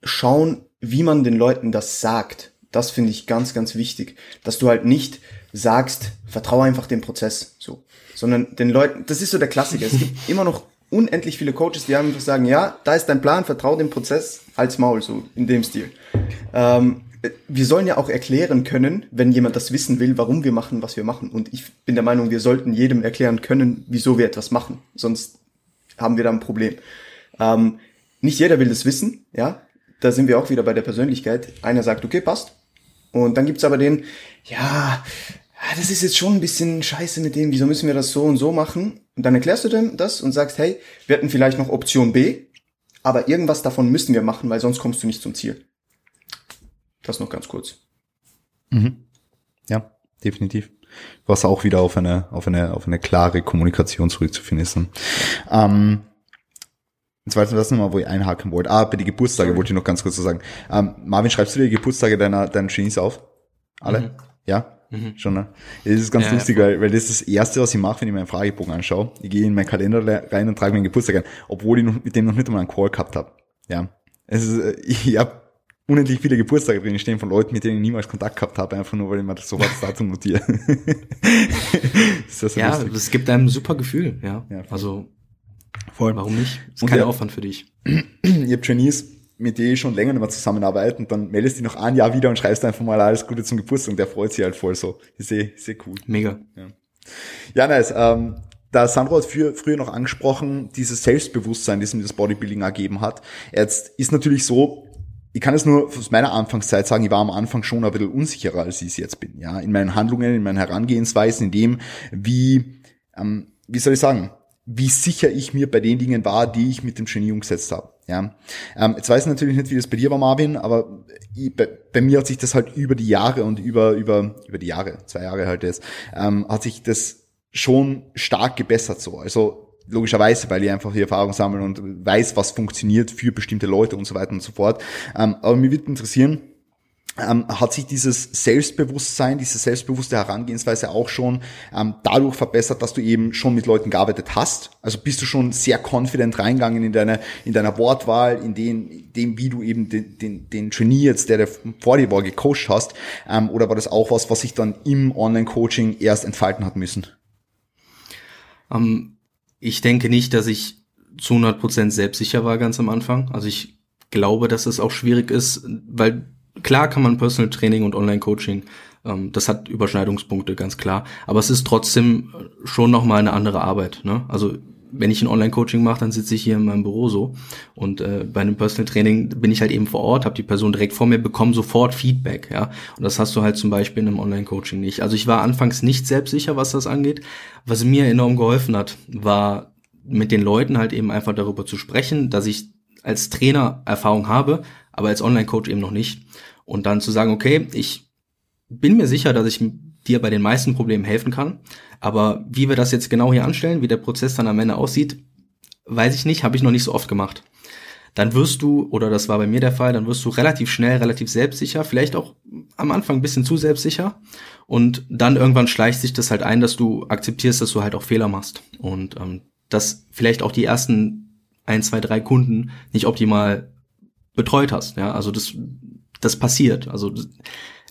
schauen, wie man den Leuten das sagt. Das finde ich ganz, ganz wichtig. Dass du halt nicht sagst, vertraue einfach dem Prozess, so. Sondern den Leuten, das ist so der Klassiker. Es gibt immer noch unendlich viele Coaches, die einfach sagen, ja, da ist dein Plan, vertraue dem Prozess, als Maul, so in dem Stil. Ähm, wir sollen ja auch erklären können, wenn jemand das wissen will, warum wir machen, was wir machen. Und ich bin der Meinung, wir sollten jedem erklären können, wieso wir etwas machen. Sonst haben wir da ein Problem. Ähm, nicht jeder will das wissen, ja. Da sind wir auch wieder bei der Persönlichkeit. Einer sagt, okay, passt. Und dann gibt's aber den, ja, das ist jetzt schon ein bisschen scheiße mit dem, wieso müssen wir das so und so machen? Und dann erklärst du dem das und sagst, hey, wir hätten vielleicht noch Option B, aber irgendwas davon müssen wir machen, weil sonst kommst du nicht zum Ziel. Das noch ganz kurz. Mhm. Ja, definitiv. Was auch wieder auf eine, auf eine, auf eine klare Kommunikation zurückzufinden ist. Ähm, Jetzt weiß ich das nochmal, wo ich einhaken wollte. Ah, bei den Geburtstage Sorry. wollte ich noch ganz kurz so sagen. Ähm, Marvin, schreibst du dir die Geburtstage deiner, deiner Genies auf? Alle? Mhm. Ja? Mhm. Schon, ne? Das ist ganz ja, lustig, ja, weil, weil das ist das Erste, was ich mache, wenn ich meinen Fragebogen anschaue. Ich gehe in meinen Kalender rein und trage meinen Geburtstag ein, obwohl ich noch, mit dem noch nicht einmal einen Call gehabt habe. Ja. Es ist, äh, ich habe unendlich viele Geburtstage drin stehen von Leuten, mit denen ich niemals Kontakt gehabt habe, einfach nur, weil ich mir das so als Datum notiere. ist das ja, lustig. es gibt einem ein super Gefühl, ja. ja voll. Also, voll. warum nicht? Ist kein der, Aufwand für dich. ihr habt Trainees, mit ich schon länger nicht mehr zusammenarbeiten und dann meldest du dich noch ein Jahr wieder und schreibst einfach mal alles Gute zum Geburtstag und der freut sich halt voll so. Ist eh, ist eh cool. Mega. Ja, ja nice. Ähm, da Sandro hat früher, früher noch angesprochen, dieses Selbstbewusstsein, das ihm das Bodybuilding ergeben hat. Jetzt ist natürlich so, ich kann es nur aus meiner Anfangszeit sagen, ich war am Anfang schon ein bisschen unsicherer, als ich es jetzt bin. Ja, in meinen Handlungen, in meinen Herangehensweisen, in dem, wie, ähm, wie soll ich sagen, wie sicher ich mir bei den Dingen war, die ich mit dem Genie umgesetzt habe. Ja, ähm, jetzt weiß ich natürlich nicht, wie das bei dir war, Marvin, aber ich, bei, bei, mir hat sich das halt über die Jahre und über über über die Jahre, zwei Jahre halt jetzt, ähm, hat sich das schon stark gebessert so. Also logischerweise, weil ich einfach die Erfahrung sammle und weiß, was funktioniert für bestimmte Leute und so weiter und so fort. Ähm, aber mir würde interessieren, ähm, hat sich dieses Selbstbewusstsein, diese selbstbewusste Herangehensweise auch schon ähm, dadurch verbessert, dass du eben schon mit Leuten gearbeitet hast? Also bist du schon sehr confident reingegangen in deine in deiner Wortwahl, in den, dem, wie du eben den, den, den Trainee jetzt, der, der vor dir war, gecoacht hast? Ähm, oder war das auch was, was sich dann im Online-Coaching erst entfalten hat müssen? Um ähm, ich denke nicht, dass ich zu 100% selbstsicher war ganz am Anfang. Also ich glaube, dass es auch schwierig ist, weil klar kann man Personal Training und Online Coaching, ähm, das hat Überschneidungspunkte, ganz klar. Aber es ist trotzdem schon nochmal eine andere Arbeit. Ne? Also wenn ich ein Online-Coaching mache, dann sitze ich hier in meinem Büro so. Und äh, bei einem Personal Training bin ich halt eben vor Ort, habe die Person direkt vor mir, bekomme sofort Feedback, ja. Und das hast du halt zum Beispiel in einem Online-Coaching nicht. Also ich war anfangs nicht selbstsicher, was das angeht. Was mir enorm geholfen hat, war mit den Leuten halt eben einfach darüber zu sprechen, dass ich als Trainer Erfahrung habe, aber als Online-Coach eben noch nicht. Und dann zu sagen, okay, ich bin mir sicher, dass ich dir bei den meisten Problemen helfen kann. Aber wie wir das jetzt genau hier anstellen, wie der Prozess dann am Ende aussieht, weiß ich nicht, habe ich noch nicht so oft gemacht. Dann wirst du, oder das war bei mir der Fall, dann wirst du relativ schnell, relativ selbstsicher, vielleicht auch am Anfang ein bisschen zu selbstsicher. Und dann irgendwann schleicht sich das halt ein, dass du akzeptierst, dass du halt auch Fehler machst. Und ähm, dass vielleicht auch die ersten ein, zwei, drei Kunden nicht optimal betreut hast. Ja, also das, das passiert. Also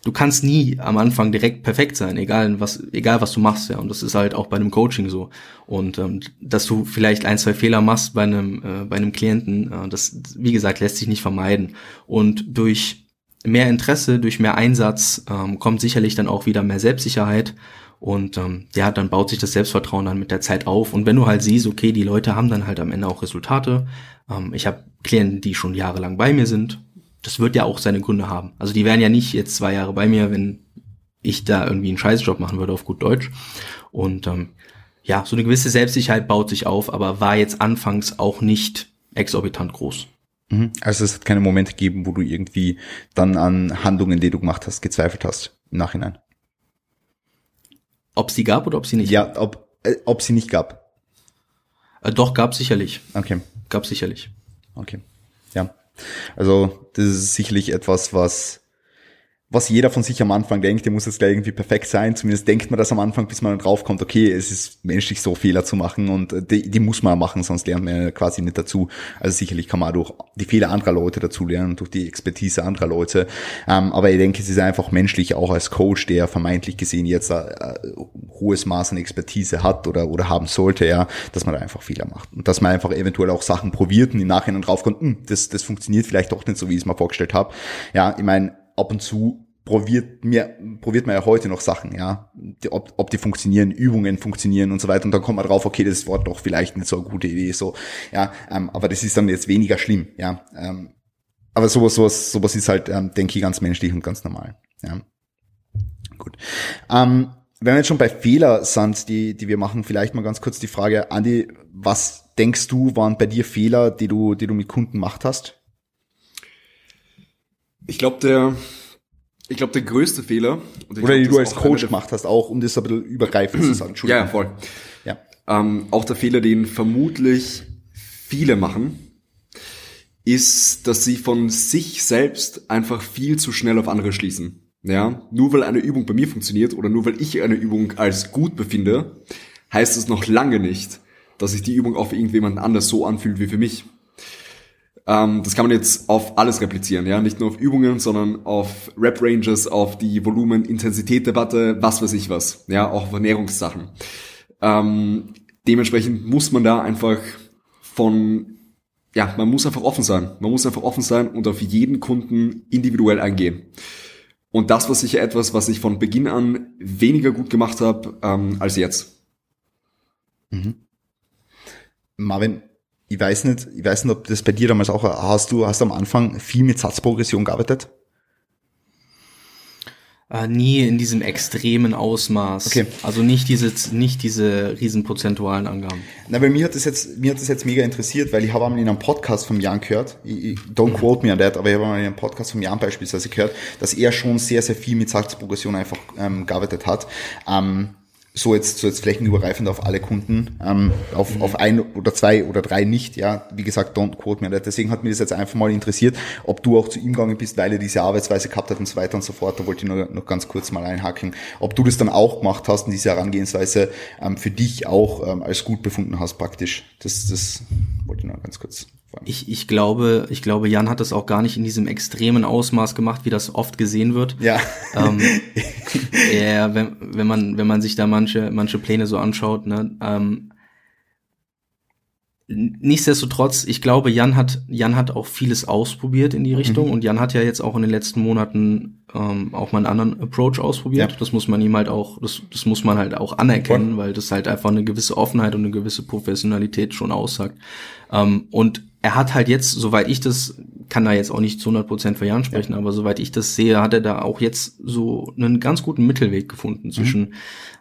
du kannst nie am Anfang direkt perfekt sein, egal was, egal was du machst, ja. Und das ist halt auch bei einem Coaching so. Und ähm, dass du vielleicht ein, zwei Fehler machst bei einem, äh, bei einem Klienten, äh, das, wie gesagt, lässt sich nicht vermeiden. Und durch mehr Interesse, durch mehr Einsatz ähm, kommt sicherlich dann auch wieder mehr Selbstsicherheit. Und ähm, ja, dann baut sich das Selbstvertrauen dann mit der Zeit auf. Und wenn du halt siehst, okay, die Leute haben dann halt am Ende auch Resultate. Ähm, ich habe Klienten, die schon jahrelang bei mir sind das wird ja auch seine Gründe haben. Also die wären ja nicht jetzt zwei Jahre bei mir, wenn ich da irgendwie einen Scheißjob machen würde auf gut Deutsch. Und ähm, ja, so eine gewisse Selbstsicherheit baut sich auf, aber war jetzt anfangs auch nicht exorbitant groß. Mhm. Also es hat keine Momente gegeben, wo du irgendwie dann an Handlungen, die du gemacht hast, gezweifelt hast im Nachhinein. Ob sie gab oder ob sie nicht? Ja, ob, äh, ob sie nicht gab. Äh, doch, gab sicherlich. Okay. Gab sicherlich. Okay. Ja. Also das ist sicherlich etwas, was was jeder von sich am Anfang denkt, der muss jetzt gleich irgendwie perfekt sein. Zumindest denkt man das am Anfang, bis man dann draufkommt, okay, es ist menschlich so Fehler zu machen und äh, die, die muss man machen, sonst lernt man quasi nicht dazu. Also sicherlich kann man durch die Fehler anderer Leute dazu lernen, durch die Expertise anderer Leute. Ähm, aber ich denke, es ist einfach menschlich, auch als Coach, der vermeintlich gesehen jetzt ein, ein hohes Maß an Expertise hat oder, oder haben sollte, ja, dass man da einfach Fehler macht. Und dass man einfach eventuell auch Sachen probiert und im Nachhinein draufkommt, hm, das, das funktioniert vielleicht doch nicht so, wie ich es mir vorgestellt habe. Ja, ich meine, ab und zu probiert mir probiert man ja heute noch Sachen, ja, die, ob, ob die funktionieren, Übungen funktionieren und so weiter. Und dann kommt man drauf, okay, das war doch vielleicht nicht so eine gute Idee, so, ja, ähm, aber das ist dann jetzt weniger schlimm, ja, ähm, aber sowas, sowas, sowas ist halt, ähm, denke ich, ganz menschlich und ganz normal, ja, gut. Ähm, wenn wir jetzt schon bei Fehler sind, die, die wir machen, vielleicht mal ganz kurz die Frage, Andi, was denkst du, waren bei dir Fehler, die du, die du mit Kunden gemacht hast? Ich glaube, der, ich glaube, der größte Fehler. Oder glaub, die du als Coach gemacht hast, auch um das ein bisschen übergreifend zu sagen. Ja, ja, voll. Ja. Ähm, auch der Fehler, den vermutlich viele machen, ist, dass sie von sich selbst einfach viel zu schnell auf andere schließen. Ja, nur weil eine Übung bei mir funktioniert oder nur weil ich eine Übung als gut befinde, heißt es noch lange nicht, dass sich die Übung auch für irgendjemanden anders so anfühlt wie für mich. Ähm, das kann man jetzt auf alles replizieren, ja, nicht nur auf Übungen, sondern auf Rap-Ranges, auf die Volumen, Intensität-Debatte, was weiß ich was, ja, auch auf Ernährungssachen. Ähm, dementsprechend muss man da einfach von, ja, man muss einfach offen sein. Man muss einfach offen sein und auf jeden Kunden individuell eingehen. Und das war sicher etwas, was ich von Beginn an weniger gut gemacht habe ähm, als jetzt. Mhm. Marvin, ich weiß nicht, ich weiß nicht, ob das bei dir damals auch hast du hast am Anfang viel mit Satzprogression gearbeitet? Äh, nie in diesem extremen Ausmaß. Okay. Also nicht diese, nicht diese riesen prozentualen Angaben. Na, weil mir hat das jetzt, mir hat das jetzt mega interessiert, weil ich habe einmal in einem Podcast vom Jan gehört, ich, ich, don't quote me on that, aber ich habe einmal in einem Podcast vom Jan beispielsweise gehört, dass er schon sehr, sehr viel mit Satzprogression einfach ähm, gearbeitet hat. Ähm, so jetzt, so jetzt flächenübergreifend auf alle Kunden, ähm, auf, mhm. auf ein oder zwei oder drei nicht, ja, wie gesagt, don't quote me. Deswegen hat mich das jetzt einfach mal interessiert, ob du auch zu ihm gegangen bist, weil er diese Arbeitsweise gehabt hat und so weiter und so fort. Da wollte ich nur noch ganz kurz mal einhaken, ob du das dann auch gemacht hast und diese Herangehensweise ähm, für dich auch ähm, als gut befunden hast praktisch. Das, das wollte ich nur ganz kurz ich, ich glaube, ich glaube, Jan hat das auch gar nicht in diesem extremen Ausmaß gemacht, wie das oft gesehen wird. Ja. Ähm, ja, wenn, wenn man, wenn man sich da manche, manche Pläne so anschaut, ne, ähm, Nichtsdestotrotz, ich glaube, Jan hat, Jan hat auch vieles ausprobiert in die mhm. Richtung mhm. und Jan hat ja jetzt auch in den letzten Monaten ähm, auch mal einen anderen Approach ausprobiert. Ja. Das muss man ihm halt auch, das, das muss man halt auch anerkennen, Voll. weil das halt einfach eine gewisse Offenheit und eine gewisse Professionalität schon aussagt. Ähm, und er hat halt jetzt, soweit ich das, kann da jetzt auch nicht zu 100% für Jan sprechen, ja. aber soweit ich das sehe, hat er da auch jetzt so einen ganz guten Mittelweg gefunden zwischen mhm.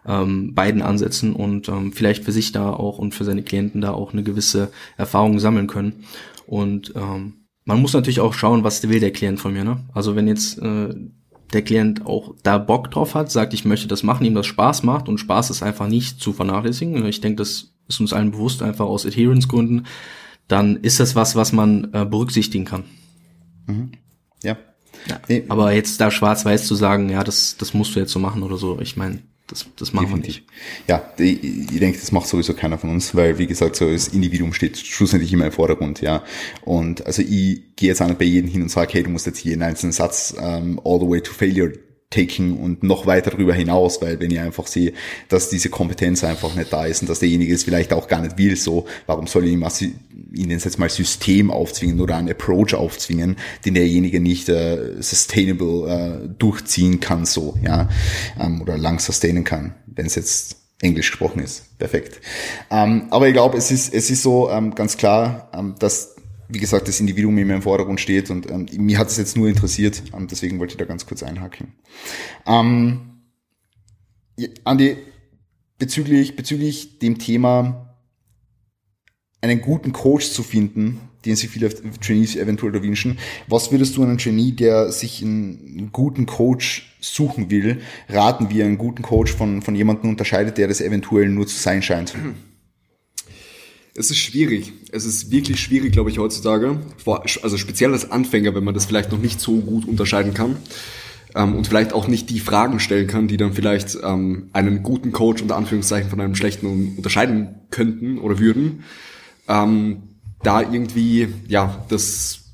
ähm, beiden Ansätzen und ähm, vielleicht für sich da auch und für seine Klienten da auch eine gewisse Erfahrung sammeln können. Und ähm, man muss natürlich auch schauen, was will der Klient von mir. Ne? Also wenn jetzt äh, der Klient auch da Bock drauf hat, sagt, ich möchte das machen, ihm das Spaß macht und Spaß ist einfach nicht zu vernachlässigen. Ich denke, das ist uns allen bewusst, einfach aus Adherence-Gründen dann ist das was, was man äh, berücksichtigen kann. Mhm. Ja. ja. Nee. Aber jetzt da schwarz-weiß zu sagen, ja, das, das musst du jetzt so machen oder so, ich meine, das, das machen Definitiv. wir nicht. Ja, ich, ich denke, das macht sowieso keiner von uns, weil, wie gesagt, so das Individuum steht schlussendlich immer im Vordergrund, ja. Und also ich gehe jetzt auch nicht bei jedem hin und sage, hey, du musst jetzt jeden einzelnen Satz um, ähm, all the way to failure taken und noch weiter darüber hinaus, weil wenn ich einfach sehe, dass diese Kompetenz einfach nicht da ist und dass derjenige es vielleicht auch gar nicht will, so, warum soll ich ihm, ihn jetzt mal System aufzwingen oder einen Approach aufzwingen, den derjenige nicht äh, sustainable äh, durchziehen kann, so, ja, ähm, oder lang sustainen kann, wenn es jetzt Englisch gesprochen ist. Perfekt. Ähm, aber ich glaube, es ist, es ist so ähm, ganz klar, ähm, dass wie gesagt, das Individuum immer im Vordergrund steht und ähm, mir hat es jetzt nur interessiert, ähm, deswegen wollte ich da ganz kurz einhaken. Ähm, Andi, bezüglich, bezüglich dem Thema, einen guten Coach zu finden, den sich viele Trainees eventuell da wünschen, was würdest du einem Trainee, der sich einen guten Coach suchen will, raten, wie er einen guten Coach von, von jemandem unterscheidet, der das eventuell nur zu sein scheint? Es ist schwierig. Es ist wirklich schwierig, glaube ich, heutzutage. Also speziell als Anfänger, wenn man das vielleicht noch nicht so gut unterscheiden kann ähm, und vielleicht auch nicht die Fragen stellen kann, die dann vielleicht ähm, einen guten Coach unter Anführungszeichen von einem schlechten unterscheiden könnten oder würden. Ähm, da irgendwie, ja, das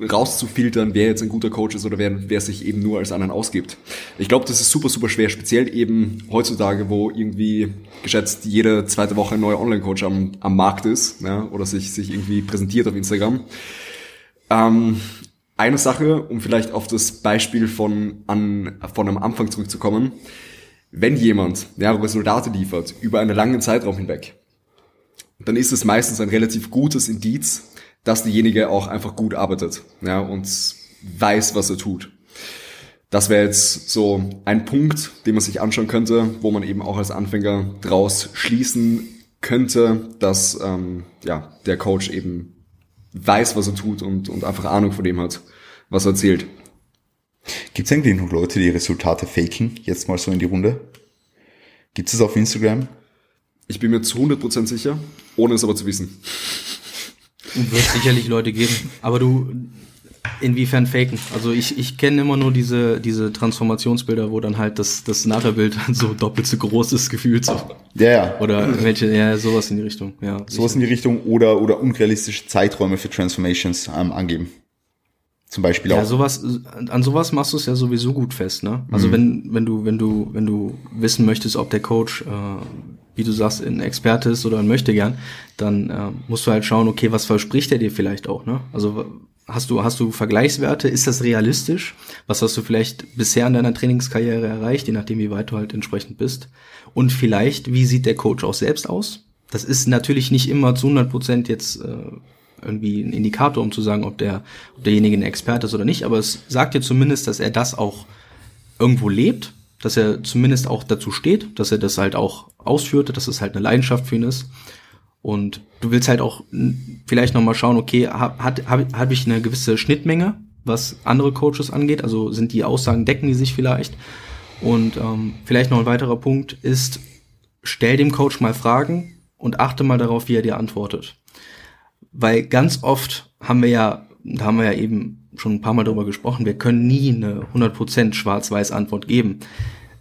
rauszufiltern, wer jetzt ein guter Coach ist oder wer, wer sich eben nur als anderen ausgibt. Ich glaube, das ist super, super schwer, speziell eben heutzutage, wo irgendwie geschätzt jede zweite Woche ein neuer Online-Coach am, am Markt ist ja, oder sich, sich irgendwie präsentiert auf Instagram. Ähm, eine Sache, um vielleicht auf das Beispiel von, an, von am Anfang zurückzukommen. Wenn jemand ja, Resultate liefert über einen langen Zeitraum hinweg, dann ist es meistens ein relativ gutes Indiz, dass derjenige auch einfach gut arbeitet ja, und weiß, was er tut. Das wäre jetzt so ein Punkt, den man sich anschauen könnte, wo man eben auch als Anfänger draus schließen könnte, dass ähm, ja, der Coach eben weiß, was er tut und, und einfach Ahnung von dem hat, was er erzählt. Gibt es eigentlich noch Leute, die Resultate faken? Jetzt mal so in die Runde. Gibt es auf Instagram? Ich bin mir zu 100% sicher, ohne es aber zu wissen. Wird sicherlich Leute geben. Aber du, Inwiefern faken? Also ich, ich kenne immer nur diese, diese Transformationsbilder, wo dann halt das, das Nachherbild so doppelt so groß ist, gefühlt so. Ja, ja. Oder welche, ja, sowas in die Richtung, ja. Sowas in die Richtung oder, oder unrealistische Zeiträume für Transformations ähm, angeben. Zum Beispiel Ja, auch. sowas, an sowas machst du es ja sowieso gut fest, ne? Also wenn, wenn du, wenn du, wenn du wissen möchtest, ob der Coach, äh, wie du sagst, ein Experte ist oder ein Möchtegern, dann äh, musst du halt schauen, okay, was verspricht er dir vielleicht auch, ne? Also hast du, hast du Vergleichswerte? Ist das realistisch? Was hast du vielleicht bisher in deiner Trainingskarriere erreicht, je nachdem, wie weit du halt entsprechend bist? Und vielleicht, wie sieht der Coach auch selbst aus? Das ist natürlich nicht immer zu 100 Prozent jetzt äh, irgendwie ein Indikator, um zu sagen, ob der, ob derjenige ein Experte ist oder nicht, aber es sagt dir zumindest, dass er das auch irgendwo lebt, dass er zumindest auch dazu steht, dass er das halt auch ausführt, dass es halt eine Leidenschaft für ihn ist. Und du willst halt auch vielleicht nochmal schauen, okay, hab, habe hab ich eine gewisse Schnittmenge, was andere Coaches angeht, also sind die Aussagen, decken die sich vielleicht. Und ähm, vielleicht noch ein weiterer Punkt ist, stell dem Coach mal Fragen und achte mal darauf, wie er dir antwortet. Weil ganz oft haben wir ja, da haben wir ja eben schon ein paar Mal drüber gesprochen, wir können nie eine 100% schwarz-weiß Antwort geben.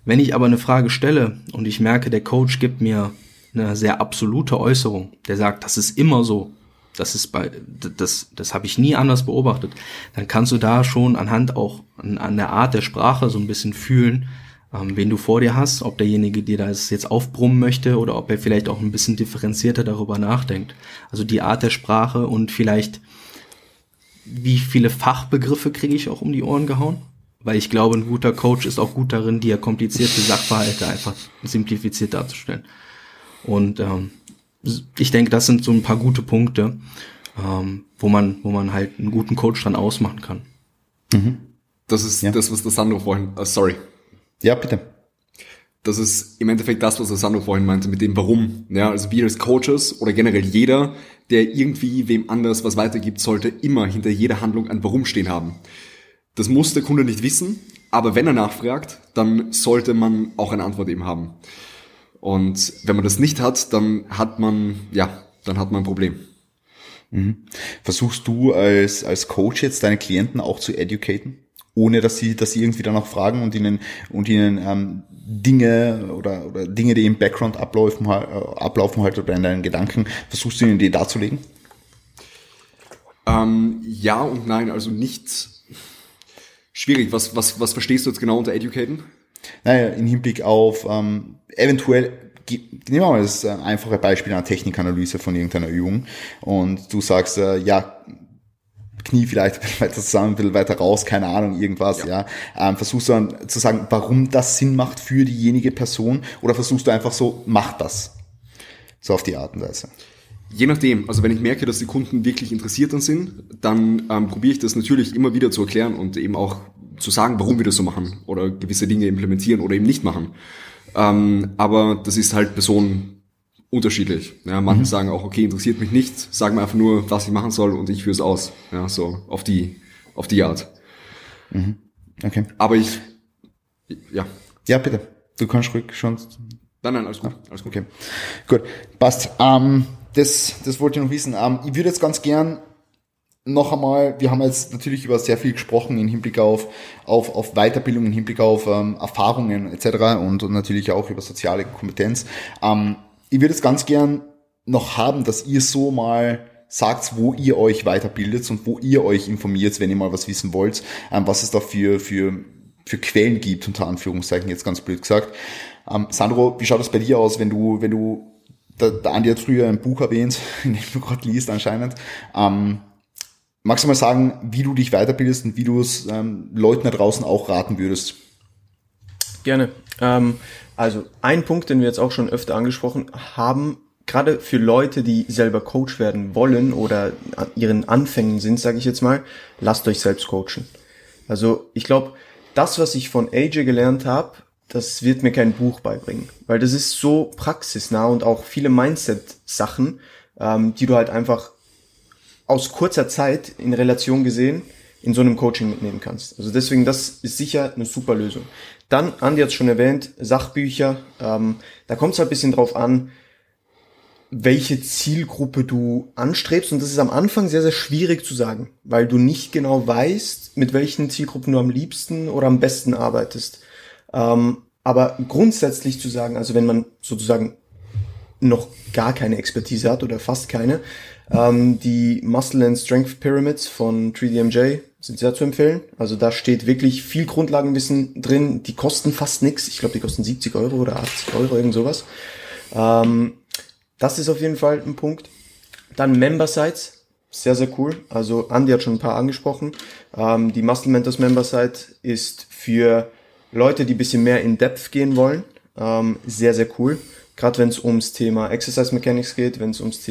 Wenn ich aber eine Frage stelle und ich merke, der Coach gibt mir eine sehr absolute Äußerung, der sagt, das ist immer so, das ist bei, das, das habe ich nie anders beobachtet, dann kannst du da schon anhand auch an, an der Art der Sprache so ein bisschen fühlen, ähm, wen du vor dir hast, ob derjenige dir das jetzt aufbrummen möchte oder ob er vielleicht auch ein bisschen differenzierter darüber nachdenkt. Also die Art der Sprache und vielleicht, wie viele Fachbegriffe kriege ich auch um die Ohren gehauen? Weil ich glaube, ein guter Coach ist auch gut darin, dir komplizierte Sachverhalte einfach simplifiziert darzustellen. Und ähm, ich denke, das sind so ein paar gute Punkte, ähm, wo man, wo man halt einen guten Coach dann ausmachen kann. Das ist Ja. das, was der Sandro vorhin, äh, sorry, Ja, bitte. Das ist im Endeffekt das, was der Sandro vorhin meinte mit dem Warum. Ja, also wir als Coaches oder generell jeder, der irgendwie wem anders was weitergibt, sollte immer hinter jeder Handlung ein Warum stehen haben. Das muss der Kunde nicht wissen, aber wenn er nachfragt, dann sollte man auch eine Antwort eben haben. Und wenn man das nicht hat, dann hat man, ja, dann hat man ein Problem. Versuchst du als, als Coach jetzt deine Klienten auch zu educaten? Ohne dass sie, dass sie irgendwie danach fragen und ihnen, und ihnen ähm, Dinge oder, oder Dinge, die im Background ablaufen, halt- äh, ablaufen halt oder in deinen Gedanken, versuchst du ihnen die darzulegen? Ähm, ja und nein, also nicht schwierig. Was, was, was verstehst du jetzt genau unter educaten? Naja, im Hinblick auf ähm, eventuell, nehmen wir mal das äh, einfache Beispiel einer Technikanalyse von irgendeiner Übung und du sagst, äh, ja, Knie vielleicht ein bisschen weiter zusammen, ein bisschen weiter raus, keine Ahnung, irgendwas, ja. Ähm, versuchst du dann zu sagen, warum das Sinn macht für diejenige Person oder versuchst du einfach so, mach das. So auf die Art und Weise. Je nachdem, also wenn ich merke, dass die Kunden wirklich interessiert dann sind, dann ähm, probiere ich das natürlich immer wieder zu erklären und eben auch zu sagen, warum wir das so machen oder gewisse Dinge implementieren oder eben nicht machen. Ähm, aber das ist halt Personen unterschiedlich. Ja, manche sagen auch, okay, interessiert mich nicht, sagen mir einfach nur, was ich machen soll und ich führe es aus. Ja, so auf die, auf die Art. Okay. Aber ich, ja, Ja, bitte. Du kannst ruhig schon. nein, nein, alles gut, alles gut. Okay. Gut. Passt. Ähm, das, das wollte ich noch wissen. Ähm, ich würde jetzt ganz gern noch einmal, wir haben jetzt natürlich über sehr viel gesprochen im Hinblick auf, auf, auf Weiterbildung, im Hinblick auf ähm, Erfahrungen etc. Und, und natürlich auch über soziale Kompetenz. Ähm, ich würde jetzt ganz gern noch haben, dass ihr so mal sagt, wo ihr euch weiterbildet und wo ihr euch informiert, wenn ihr mal was wissen wollt, ähm, was es da für, für, für Quellen gibt, unter Anführungszeichen, jetzt ganz blöd gesagt. Ähm, Sandro, wie schaut das bei dir aus, wenn du, wenn du, der, der Andi hat früher ein Buch erwähnt, in dem du gerade liest anscheinend, ähm, Magst du mal sagen, wie du dich weiterbildest und wie du es ähm, Leuten da draußen auch raten würdest? Gerne. Ähm, also ein Punkt, den wir jetzt auch schon öfter angesprochen haben, gerade für Leute, die selber Coach werden wollen oder an ihren Anfängen sind, sage ich jetzt mal, lasst euch selbst coachen. Also ich glaube, das, was ich von AJ gelernt habe, das wird mir kein Buch beibringen, weil das ist so praxisnah und auch viele Mindset-Sachen, ähm, die du halt einfach aus kurzer Zeit in Relation gesehen in so einem Coaching mitnehmen kannst. Also deswegen, das ist sicher eine super Lösung. Dann, Andi hat es schon erwähnt, Sachbücher, ähm, da kommt es halt ein bisschen drauf an, welche Zielgruppe du anstrebst. Und das ist am Anfang sehr, sehr schwierig zu sagen, weil du nicht genau weißt, mit welchen Zielgruppen du am liebsten oder am besten arbeitest. Ähm, aber grundsätzlich zu sagen, also wenn man sozusagen noch gar keine Expertise hat oder fast keine, ähm, die Muscle and Strength Pyramids von 3DMJ sind sehr zu empfehlen. Also da steht wirklich viel Grundlagenwissen drin. Die kosten fast nichts. Ich glaube, die kosten 70 Euro oder 80 Euro, irgend sowas. Ähm, das ist auf jeden Fall ein Punkt. Dann Member Sites. Sehr, sehr cool. Also Andy hat schon ein paar angesprochen. Ähm, die Muscle Mentors Member Site ist für Leute, die bisschen mehr in Depth gehen wollen. Ähm, sehr, sehr cool. Gerade wenn es ums Thema Exercise Mechanics geht, wenn es ums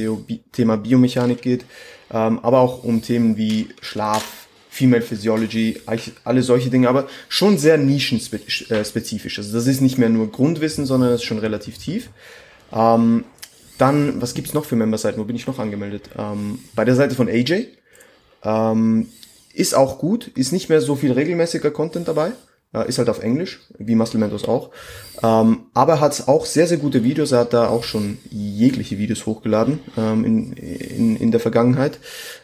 Thema Biomechanik geht, ähm, aber auch um Themen wie Schlaf, Female Physiology, alle solche Dinge, aber schon sehr nischenspezifisch. Also das ist nicht mehr nur Grundwissen, sondern es ist schon relativ tief. Ähm, dann, was gibt's noch für Member-Seiten? Wo bin ich noch angemeldet? Ähm, bei der Seite von AJ. Ähm, ist auch gut, ist nicht mehr so viel regelmäßiger Content dabei. Ist halt auf Englisch, wie Muscle Mentos auch. Ähm, aber hat auch sehr, sehr gute Videos. Er hat da auch schon jegliche Videos hochgeladen ähm, in, in, in der Vergangenheit.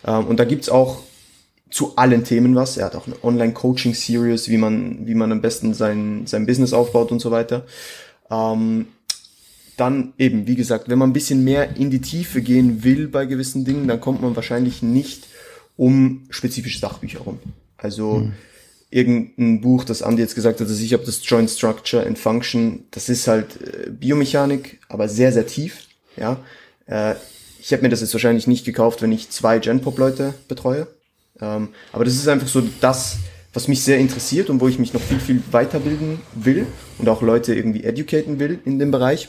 Ähm, und da gibt's auch zu allen Themen was. Er hat auch eine Online-Coaching-Series, wie man, wie man am besten sein, sein Business aufbaut und so weiter. Ähm, dann eben, wie gesagt, wenn man ein bisschen mehr in die Tiefe gehen will bei gewissen Dingen, dann kommt man wahrscheinlich nicht um spezifische Sachbücher rum. Also hm. Irgendein Buch, das Andy jetzt gesagt hat, dass ich habe das Joint Structure and Function, das ist halt äh, Biomechanik, aber sehr, sehr tief. Ja, äh, ich hätte mir das jetzt wahrscheinlich nicht gekauft, wenn ich zwei Genpop-Leute betreue. Ähm, aber das ist einfach so das, was mich sehr interessiert und wo ich mich noch viel, viel weiterbilden will und auch Leute irgendwie educaten will in dem Bereich.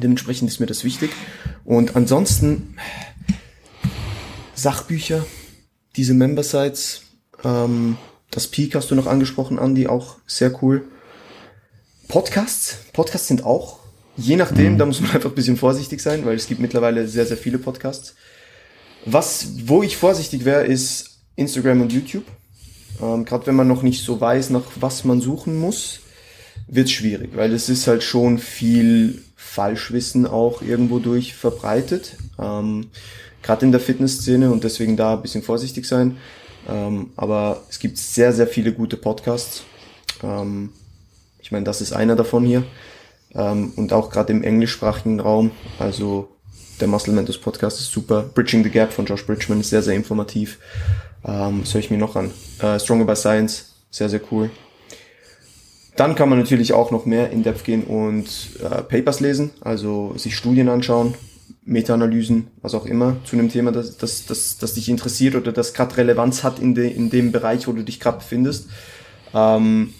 Dementsprechend ist mir das wichtig. Und ansonsten Sachbücher, diese Member-Sites, ähm, das Peak hast du noch angesprochen, Andy, auch sehr cool. Podcasts, Podcasts sind auch, je nachdem, mhm. da muss man einfach ein bisschen vorsichtig sein, weil es gibt mittlerweile sehr, sehr viele Podcasts. Was, wo ich vorsichtig wäre, ist Instagram und YouTube. Ähm, Gerade wenn man noch nicht so weiß, nach was man suchen muss, wird schwierig, weil es ist halt schon viel Falschwissen auch irgendwo durch verbreitet, ähm, gerade in der Fitnessszene und deswegen da ein bisschen vorsichtig sein. Ähm, aber es gibt sehr, sehr viele gute Podcasts. Ähm, ich meine, das ist einer davon hier. Ähm, und auch gerade im englischsprachigen Raum. Also der Muscle Mentors Podcast ist super. Bridging the Gap von Josh Bridgman ist sehr, sehr informativ. Ähm, was höre ich mir noch an? Äh, Stronger by Science, sehr, sehr cool. Dann kann man natürlich auch noch mehr in Depth gehen und äh, Papers lesen, also sich Studien anschauen, Meta-Analysen, was auch immer, zu einem Thema, das, das, das, das dich interessiert oder das gerade Relevanz hat in, de, in dem Bereich, wo du dich gerade befindest. Ähm,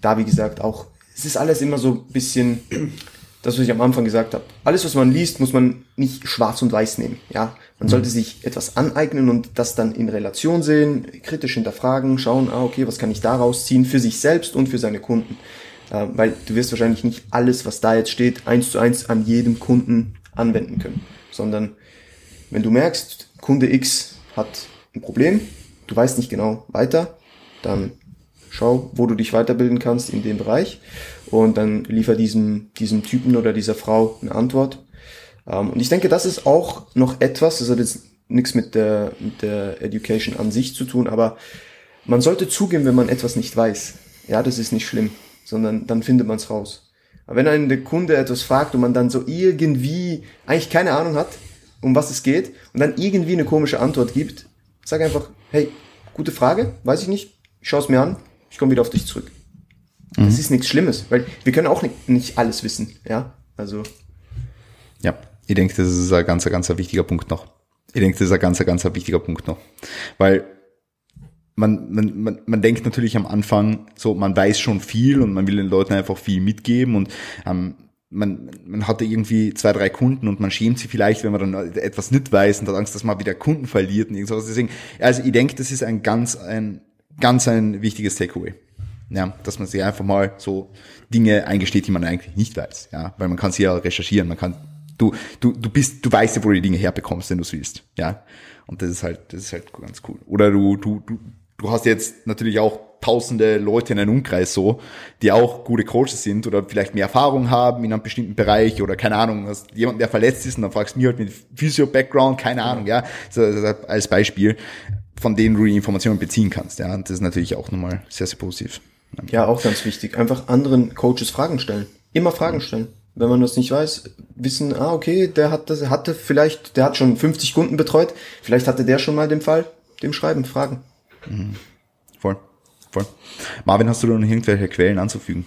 da, wie gesagt, auch, es ist alles immer so ein bisschen das, was ich am Anfang gesagt habe. Alles, was man liest, muss man nicht schwarz und weiß nehmen. Ja, man sollte sich etwas aneignen und das dann in Relation sehen, kritisch hinterfragen, schauen, ah, okay, was kann ich daraus ziehen für sich selbst und für seine Kunden. Äh, weil du wirst wahrscheinlich nicht alles, was da jetzt steht, eins zu eins an jedem Kunden anwenden können. Sondern wenn du merkst, Kunde X hat ein Problem, du weißt nicht genau weiter, dann schau, wo du dich weiterbilden kannst in dem Bereich und dann liefer diesem, diesem Typen oder dieser Frau eine Antwort. Ähm, und ich denke, das ist auch noch etwas, das hat jetzt nichts mit der, mit der Education an sich zu tun, aber man sollte zugeben, wenn man etwas nicht weiß. Ja, das ist nicht schlimm, sondern dann findet man es raus. Aber wenn einen der Kunde etwas fragt und man dann so irgendwie eigentlich keine Ahnung hat, um was es geht, und dann irgendwie eine komische Antwort gibt, sag einfach, hey, gute Frage, weiß ich nicht, ich schaue es mir an, ich komme wieder auf dich zurück. Mhm. Das ist nichts Schlimmes, weil wir können auch nicht, nicht alles wissen, ja. Also. Ja, ich denke, das ist ein ganz, ganz wichtiger Punkt noch. Ich denke, das ist ein ganz, ganz wichtiger Punkt noch. Weil man, man, man, man denkt natürlich am Anfang so, man weiß schon viel und man will den Leuten einfach viel mitgeben und ähm, man, man hatte irgendwie zwei, drei Kunden und man schämt sich vielleicht, wenn man dann etwas nicht weiß und hat Angst, dass man wieder Kunden verliert und irgendwas. Deswegen, also ich denke, das ist ein ganz, ein, ganz ein wichtiges Takeaway. Ja, dass man sich einfach mal so Dinge eingesteht, die man eigentlich nicht weiß. Ja, weil man kann sie ja recherchieren, man kann, du, du, du bist, du weißt ja, wo du die Dinge herbekommst, wenn du es willst. Ja. Und das ist halt, das ist halt ganz cool. Oder du, du, du, du hast jetzt natürlich auch tausende Leute in einem Umkreis so, die auch gute Coaches sind oder vielleicht mehr Erfahrung haben in einem bestimmten Bereich oder keine Ahnung, hast jemand, der verletzt ist und dann fragst du mich halt mit Physio-Background, keine Ahnung, ja, so, als Beispiel, von denen du die Informationen beziehen kannst, ja, und das ist natürlich auch nochmal sehr, sehr positiv. Ja, auch ganz wichtig. Einfach anderen Coaches Fragen stellen. Immer Fragen stellen. Wenn man das nicht weiß, wissen, ah, okay, der hat das, hatte vielleicht, der hat schon 50 Kunden betreut, vielleicht hatte der schon mal den Fall, dem Schreiben, Fragen. Mhm. Voll, voll. Marvin, hast du da noch irgendwelche Quellen anzufügen?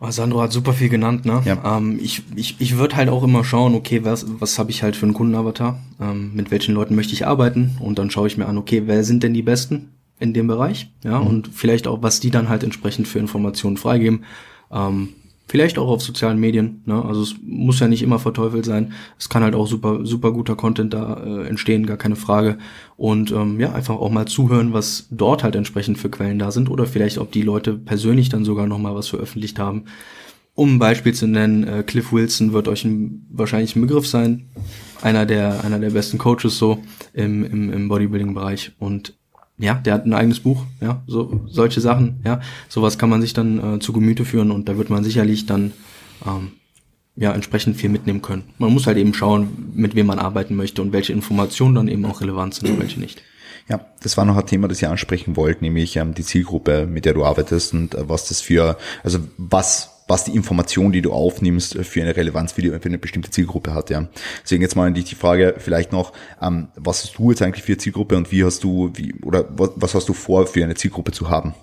Oh, Sandro hat super viel genannt, ne? Ja. Ähm, ich ich, ich würde halt auch immer schauen, okay, was, was habe ich halt für einen Kundenavatar? Ähm, mit welchen Leuten möchte ich arbeiten? Und dann schaue ich mir an, okay, wer sind denn die Besten in dem Bereich? Ja, mhm. und vielleicht auch, was die dann halt entsprechend für Informationen freigeben. Ähm, Vielleicht auch auf sozialen Medien. Ne? Also es muss ja nicht immer verteufelt sein. Es kann halt auch super, super guter Content da äh, entstehen, gar keine Frage. Und ähm, ja, einfach auch mal zuhören, was dort halt entsprechend für Quellen da sind oder vielleicht, ob die Leute persönlich dann sogar noch mal was veröffentlicht haben. Um ein Beispiel zu nennen, äh, Cliff Wilson wird euch ein, wahrscheinlich ein Begriff sein. Einer der, einer der besten Coaches so im, im, im Bodybuilding-Bereich. Und ja, der hat ein eigenes Buch, ja, so solche Sachen, ja, sowas kann man sich dann äh, zu Gemüte führen und da wird man sicherlich dann ähm, ja entsprechend viel mitnehmen können. Man muss halt eben schauen, mit wem man arbeiten möchte und welche Informationen dann eben auch relevant sind und welche nicht. Ja, das war noch ein Thema, das ihr ansprechen wollt, nämlich ähm, die Zielgruppe, mit der du arbeitest und äh, was das für, also was was die Information, die du aufnimmst, für eine Relevanz für, die, für eine bestimmte Zielgruppe hat. Ja. Deswegen jetzt mal an dich die Frage vielleicht noch, ähm, was hast du jetzt eigentlich für eine Zielgruppe und wie hast du, wie, oder was, was hast du vor, für eine Zielgruppe zu haben?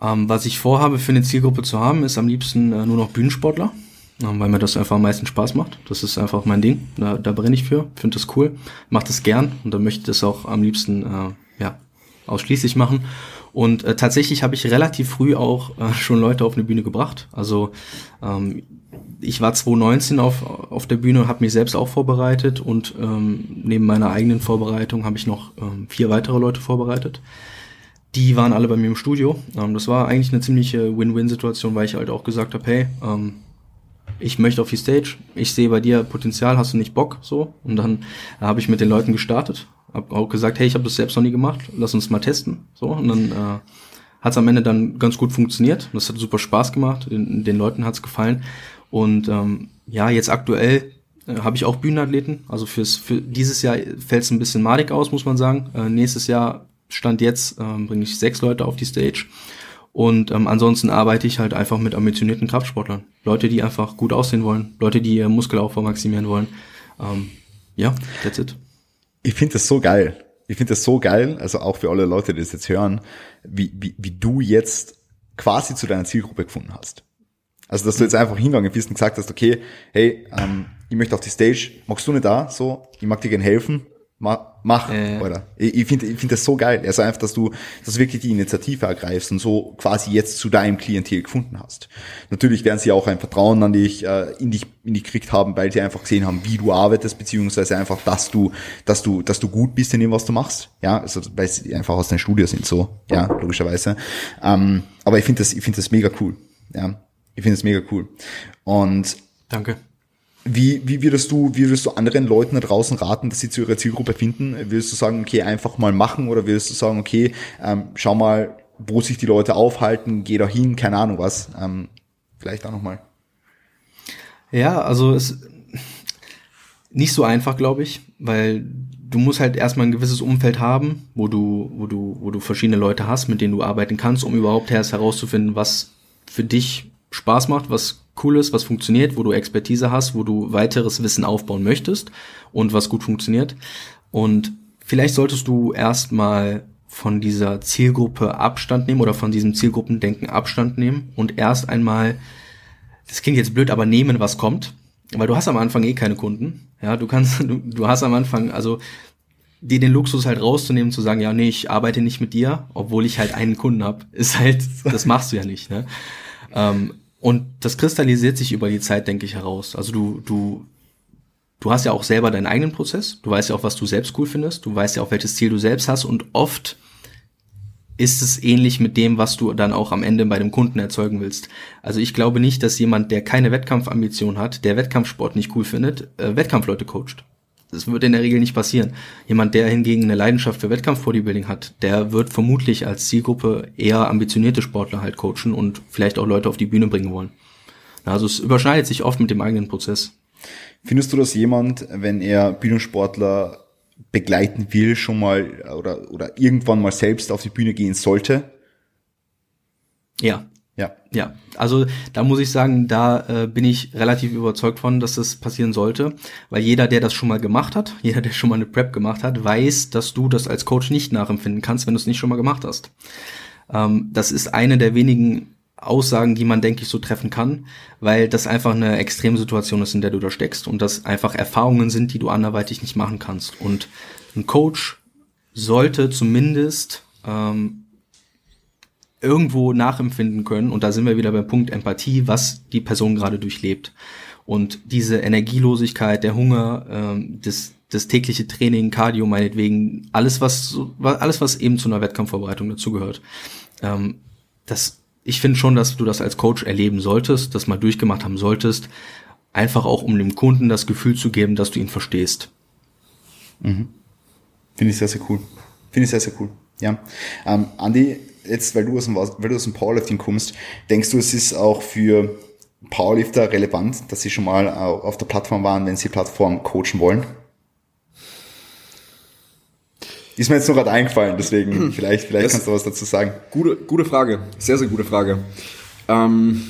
Ähm, was ich vorhabe, für eine Zielgruppe zu haben, ist am liebsten äh, nur noch Bühnensportler, äh, weil mir das einfach am meisten Spaß macht. Das ist einfach mein Ding. Da, da brenne ich für, finde das cool, mache das gern und dann möchte ich das auch am liebsten äh, ja, ausschließlich machen. Und äh, tatsächlich habe ich relativ früh auch äh, schon Leute auf eine Bühne gebracht. Also ähm, ich war 2019 auf, auf der Bühne und habe mich selbst auch vorbereitet und ähm, neben meiner eigenen Vorbereitung habe ich noch ähm, vier weitere Leute vorbereitet. Die waren alle bei mir im Studio. Ähm, das war eigentlich eine ziemliche Win-Win-Situation, weil ich halt auch gesagt habe, hey, ähm, ich möchte auf die Stage, ich sehe bei dir Potenzial, hast du nicht Bock so? Und dann habe ich mit den Leuten gestartet, hab auch gesagt, hey, ich habe das selbst noch nie gemacht, lass uns mal testen. So, und dann äh, hat es am Ende dann ganz gut funktioniert. Das hat super Spaß gemacht, den, den Leuten hat's gefallen. Und ähm, ja, jetzt aktuell äh, habe ich auch Bühnenathleten. Also fürs für dieses Jahr fällt es ein bisschen madig aus, muss man sagen. Äh, nächstes Jahr stand jetzt äh, bringe ich sechs Leute auf die Stage. Und ähm, ansonsten arbeite ich halt einfach mit ambitionierten Kraftsportlern. Leute, die einfach gut aussehen wollen, Leute, die ihr Muskelaufbau maximieren wollen. Ähm, ja, that's it ich finde das so geil. Ich finde das so geil, also auch für alle Leute, die das jetzt hören, wie, wie, wie du jetzt quasi zu deiner Zielgruppe gefunden hast. Also, dass du jetzt einfach hingegangen bist und gesagt hast, okay, hey, ähm, ich möchte auf die Stage, magst du nicht da, so, ich mag dir gerne helfen, mach, mach äh. oder ich, ich finde ich finde das so geil. Also einfach, dass du, dass du wirklich die Initiative ergreifst und so quasi jetzt zu deinem Klientel gefunden hast. Natürlich werden sie auch ein Vertrauen an dich, äh, in dich, in dich gekriegt haben, weil sie einfach gesehen haben, wie du arbeitest, beziehungsweise einfach, dass du, dass du, dass du gut bist in dem, was du machst. Ja, also, weil sie einfach aus deinem Studio sind, so, ja, logischerweise. Ähm, aber ich finde das, ich finde das mega cool. Ja, ich finde das mega cool. Und Danke. Wie, wie würdest du, wie würdest du anderen Leuten da draußen raten, dass sie zu ihrer Zielgruppe finden? Würdest du sagen, okay, einfach mal machen oder würdest du sagen, okay, ähm, schau mal, wo sich die Leute aufhalten, geh da hin, keine Ahnung was. Ähm, vielleicht auch nochmal. Ja, also es nicht so einfach, glaube ich, weil du musst halt erstmal ein gewisses Umfeld haben, wo du, wo du, wo du verschiedene Leute hast, mit denen du arbeiten kannst, um überhaupt erst herauszufinden, was für dich Spaß macht, was cool ist, was funktioniert, wo du Expertise hast, wo du weiteres Wissen aufbauen möchtest und was gut funktioniert. Und vielleicht solltest du erstmal von dieser Zielgruppe Abstand nehmen oder von diesem Zielgruppendenken Abstand nehmen und erst einmal, das klingt jetzt blöd, aber nehmen, was kommt. Weil du hast am Anfang eh keine Kunden. Ja, du kannst, du, du hast am Anfang, also dir den Luxus halt rauszunehmen, zu sagen, ja, nee, ich arbeite nicht mit dir, obwohl ich halt einen Kunden hab, ist halt, das machst du ja nicht. Ne? Ähm, und das kristallisiert sich über die Zeit, denke ich, heraus. Also du, du, du hast ja auch selber deinen eigenen Prozess. Du weißt ja auch, was du selbst cool findest. Du weißt ja auch, welches Ziel du selbst hast. Und oft ist es ähnlich mit dem, was du dann auch am Ende bei dem Kunden erzeugen willst. Also ich glaube nicht, dass jemand, der keine Wettkampfambition hat, der Wettkampfsport nicht cool findet, äh, Wettkampfleute coacht. Das wird in der Regel nicht passieren. Jemand, der hingegen eine Leidenschaft für Wettkampf-Bodybuilding hat, der wird vermutlich als Zielgruppe eher ambitionierte Sportler halt coachen und vielleicht auch Leute auf die Bühne bringen wollen. Also es überschneidet sich oft mit dem eigenen Prozess. Findest du, dass jemand, wenn er Bühnensportler begleiten will, schon mal oder, oder irgendwann mal selbst auf die Bühne gehen sollte? Ja. Ja. Ja, also da muss ich sagen, da äh, bin ich relativ überzeugt von, dass das passieren sollte, weil jeder, der das schon mal gemacht hat, jeder, der schon mal eine Prep gemacht hat, weiß, dass du das als Coach nicht nachempfinden kannst, wenn du es nicht schon mal gemacht hast. Ähm, das ist eine der wenigen Aussagen, die man, denke ich, so treffen kann, weil das einfach eine Extremsituation ist, in der du da steckst und das einfach Erfahrungen sind, die du anderweitig nicht machen kannst. Und ein Coach sollte zumindest ähm, irgendwo nachempfinden können. Und da sind wir wieder beim Punkt Empathie, was die Person gerade durchlebt. Und diese Energielosigkeit, der Hunger, ähm, das, das tägliche Training, Cardio meinetwegen, alles was, alles was eben zu einer Wettkampfvorbereitung dazugehört. Ähm, das, ich finde schon, dass du das als Coach erleben solltest, das mal durchgemacht haben solltest, einfach auch um dem Kunden das Gefühl zu geben, dass du ihn verstehst. Mhm. Finde ich sehr, sehr cool. Finde ich sehr, sehr cool. Ja. Ähm, Andi, jetzt, weil du, aus dem, weil du aus dem Powerlifting kommst, denkst du, es ist auch für Powerlifter relevant, dass sie schon mal auf der Plattform waren, wenn sie Plattform coachen wollen? Ist mir jetzt nur gerade eingefallen, deswegen vielleicht, vielleicht kannst du was dazu sagen. Gute, gute Frage, sehr, sehr gute Frage. Ähm,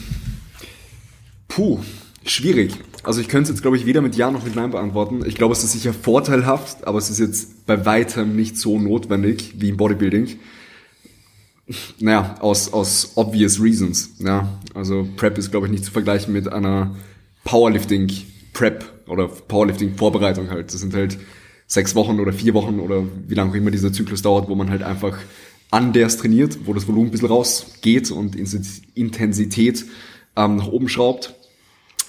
puh, schwierig. Also ich könnte es jetzt, glaube ich, weder mit Ja noch mit Nein beantworten. Ich glaube, es ist sicher vorteilhaft, aber es ist jetzt bei weitem nicht so notwendig wie im Bodybuilding naja, aus, aus obvious reasons. Ja, also Prep ist, glaube ich, nicht zu vergleichen mit einer Powerlifting Prep oder Powerlifting Vorbereitung halt. Das sind halt sechs Wochen oder vier Wochen oder wie lange auch immer dieser Zyklus dauert, wo man halt einfach an der trainiert, wo das Volumen ein bisschen rausgeht und Intensität ähm, nach oben schraubt.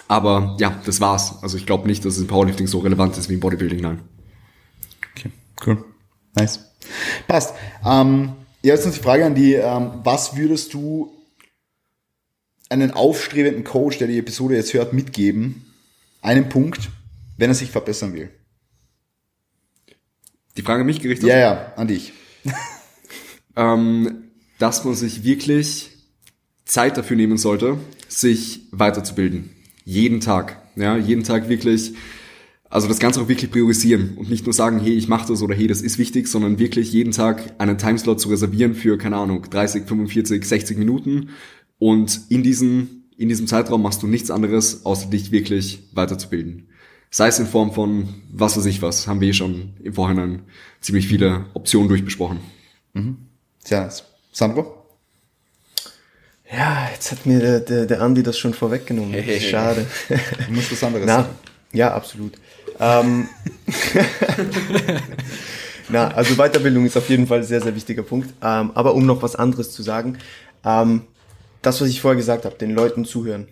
Aber ja, das war's. Also ich glaube nicht, dass es im Powerlifting so relevant ist wie im Bodybuilding, nein. Okay, cool. Nice. Passt. Ähm, jetzt noch die Frage an die, ähm, was würdest du einen aufstrebenden Coach, der die Episode jetzt hört, mitgeben? Einen Punkt, wenn er sich verbessern will. Die Frage an mich gerichtet? Ja, ja, an dich. ähm, dass man sich wirklich Zeit dafür nehmen sollte, sich weiterzubilden. Jeden Tag. Ja, jeden Tag wirklich also das Ganze auch wirklich priorisieren und nicht nur sagen, hey, ich mache das oder hey, das ist wichtig, sondern wirklich jeden Tag einen Timeslot zu reservieren für, keine Ahnung, 30, 45, 60 Minuten. Und in diesem, in diesem Zeitraum machst du nichts anderes, außer dich wirklich weiterzubilden. Sei es in Form von was weiß ich was, haben wir eh schon im Vorhinein ziemlich viele Optionen durchbesprochen. Mhm. Sehr nice. Sandro? Ja, jetzt hat mir der, der, der Andi das schon vorweggenommen. Hey, Schade. Du musst was anderes Na, sagen. Ja, absolut. Ähm, Na, also Weiterbildung ist auf jeden Fall ein sehr, sehr wichtiger Punkt. Ähm, aber um noch was anderes zu sagen, ähm, das, was ich vorher gesagt habe, den Leuten zuhören.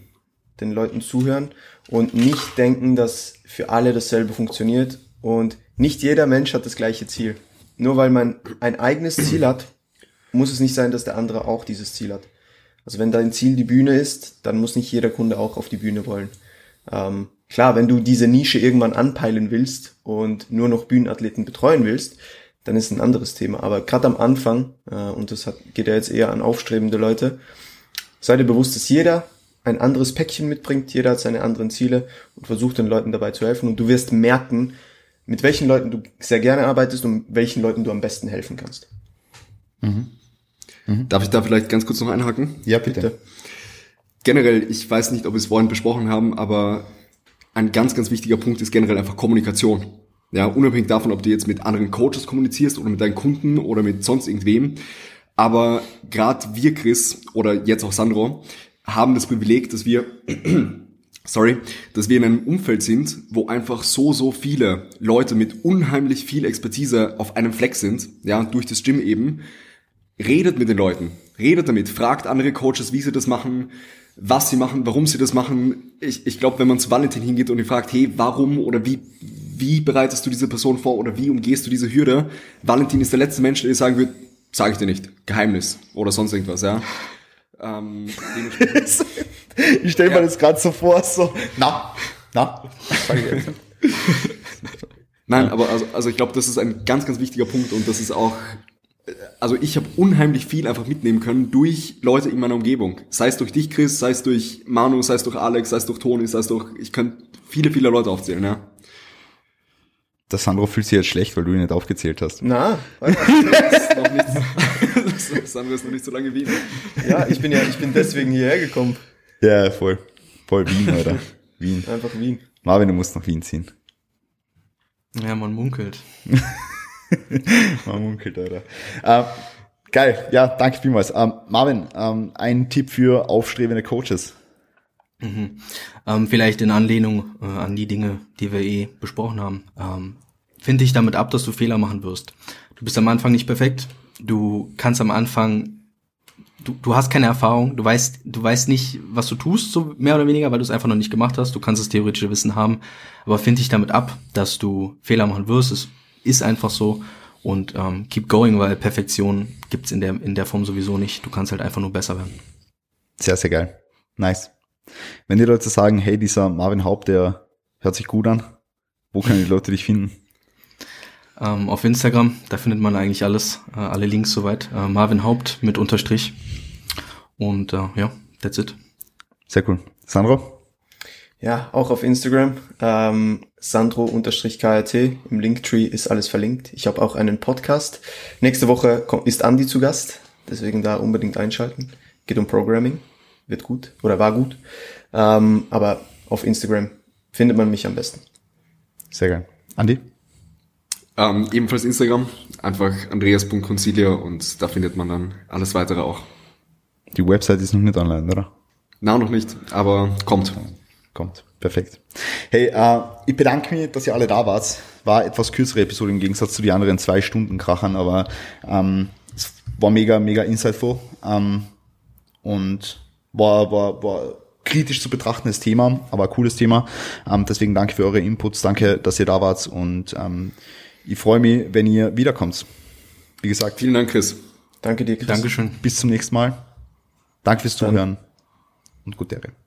Den Leuten zuhören und nicht denken, dass für alle dasselbe funktioniert. Und nicht jeder Mensch hat das gleiche Ziel. Nur weil man ein eigenes Ziel hat, muss es nicht sein, dass der andere auch dieses Ziel hat. Also wenn dein Ziel die Bühne ist, dann muss nicht jeder Kunde auch auf die Bühne wollen. Ähm, Klar, wenn du diese Nische irgendwann anpeilen willst und nur noch Bühnenathleten betreuen willst, dann ist ein anderes Thema. Aber gerade am Anfang, äh, und das hat, geht ja jetzt eher an aufstrebende Leute, sei dir bewusst, dass jeder ein anderes Päckchen mitbringt, jeder hat seine anderen Ziele und versucht den Leuten dabei zu helfen. Und du wirst merken, mit welchen Leuten du sehr gerne arbeitest und welchen Leuten du am besten helfen kannst. Mhm. Mhm. Darf ich da vielleicht ganz kurz noch einhaken? Ja, bitte. bitte. Generell, ich weiß nicht, ob wir es vorhin besprochen haben, aber ein ganz, ganz wichtiger Punkt ist generell einfach Kommunikation. Ja, unabhängig davon, ob du jetzt mit anderen Coaches kommunizierst oder mit deinen Kunden oder mit sonst irgendwem. Aber gerade wir, Chris, oder jetzt auch Sandro, haben das Privileg, dass wir, sorry, dass wir in einem Umfeld sind, wo einfach so, so viele Leute mit unheimlich viel Expertise auf einem Fleck sind, ja, durch das Gym eben. Redet mit den Leuten, redet damit, fragt andere Coaches, wie sie das machen, was sie machen, warum sie das machen. Ich, ich glaube, wenn man zu Valentin hingeht und ihn fragt, hey, warum oder wie, wie bereitest du diese Person vor oder wie umgehst du diese Hürde? Valentin ist der letzte Mensch, der dir sagen wird, sage ich dir nicht, Geheimnis oder sonst irgendwas, ja. Ähm, ich stelle mir ja. das gerade so vor, so, na, na, sag ich jetzt. Nein, aber also, also ich glaube, das ist ein ganz, ganz wichtiger Punkt und das ist auch, also ich habe unheimlich viel einfach mitnehmen können durch Leute in meiner Umgebung. Sei es durch dich, Chris, sei es durch Manu, sei es durch Alex, sei es durch Toni, sei es durch, ich kann viele, viele Leute aufzählen, ja. Der Sandro fühlt sich jetzt schlecht, weil du ihn nicht aufgezählt hast. Na, Das ist noch nicht, Sandro ist noch nicht so lange wie. ja, ich bin ja, ich bin deswegen hierher gekommen. Ja, voll. Voll Wien, Alter. Wien. Einfach Wien. Marvin, du musst nach Wien ziehen. Ja, man munkelt. Man munkelt, Alter. Ähm, geil, ja, danke vielmals. Ähm, Marvin, ähm, ein Tipp für aufstrebende Coaches. Ähm, vielleicht in Anlehnung äh, an die Dinge, die wir eh besprochen haben. Ähm, Finde dich damit ab, dass du Fehler machen wirst. Du bist am Anfang nicht perfekt. Du kannst am Anfang, du, du hast keine Erfahrung. Du weißt, du weißt nicht, was du tust, so mehr oder weniger, weil du es einfach noch nicht gemacht hast. Du kannst das theoretische Wissen haben, aber find dich damit ab, dass du Fehler machen wirst. Es ist einfach so. Und ähm, keep going, weil Perfektion gibt's in der in der Form sowieso nicht. Du kannst halt einfach nur besser werden. Sehr, sehr geil. Nice. Wenn die Leute sagen, hey, dieser Marvin Haupt, der hört sich gut an, wo können die Leute dich finden? Ähm, auf Instagram, da findet man eigentlich alles, äh, alle Links soweit. Äh, Marvin Haupt mit Unterstrich. Und äh, ja, that's it. Sehr cool. Sandro? Ja, auch auf Instagram. Ähm, Sandro-KRT. Im Linktree ist alles verlinkt. Ich habe auch einen Podcast. Nächste Woche ist Andy zu Gast. Deswegen da unbedingt einschalten. Geht um Programming. Wird gut. Oder war gut. Ähm, aber auf Instagram findet man mich am besten. Sehr geil. Andi? Ähm, ebenfalls Instagram, einfach andreas.concilia und da findet man dann alles weitere auch. Die Website ist noch nicht online, oder? Na, noch nicht, aber kommt. Kommt. Perfekt. Hey, äh, ich bedanke mich, dass ihr alle da wart. War etwas kürzere Episode im Gegensatz zu den anderen zwei Stunden Krachern, aber ähm, es war mega, mega insightful ähm, und war, war, war kritisch zu betrachtendes Thema, aber ein cooles Thema. Ähm, deswegen danke für eure Inputs, danke, dass ihr da wart und ähm, ich freue mich, wenn ihr wiederkommt. Wie gesagt, Vielen Dank, Chris. Danke dir, Chris. Dankeschön. bis zum nächsten Mal. Danke fürs Zuhören und gute Ehre.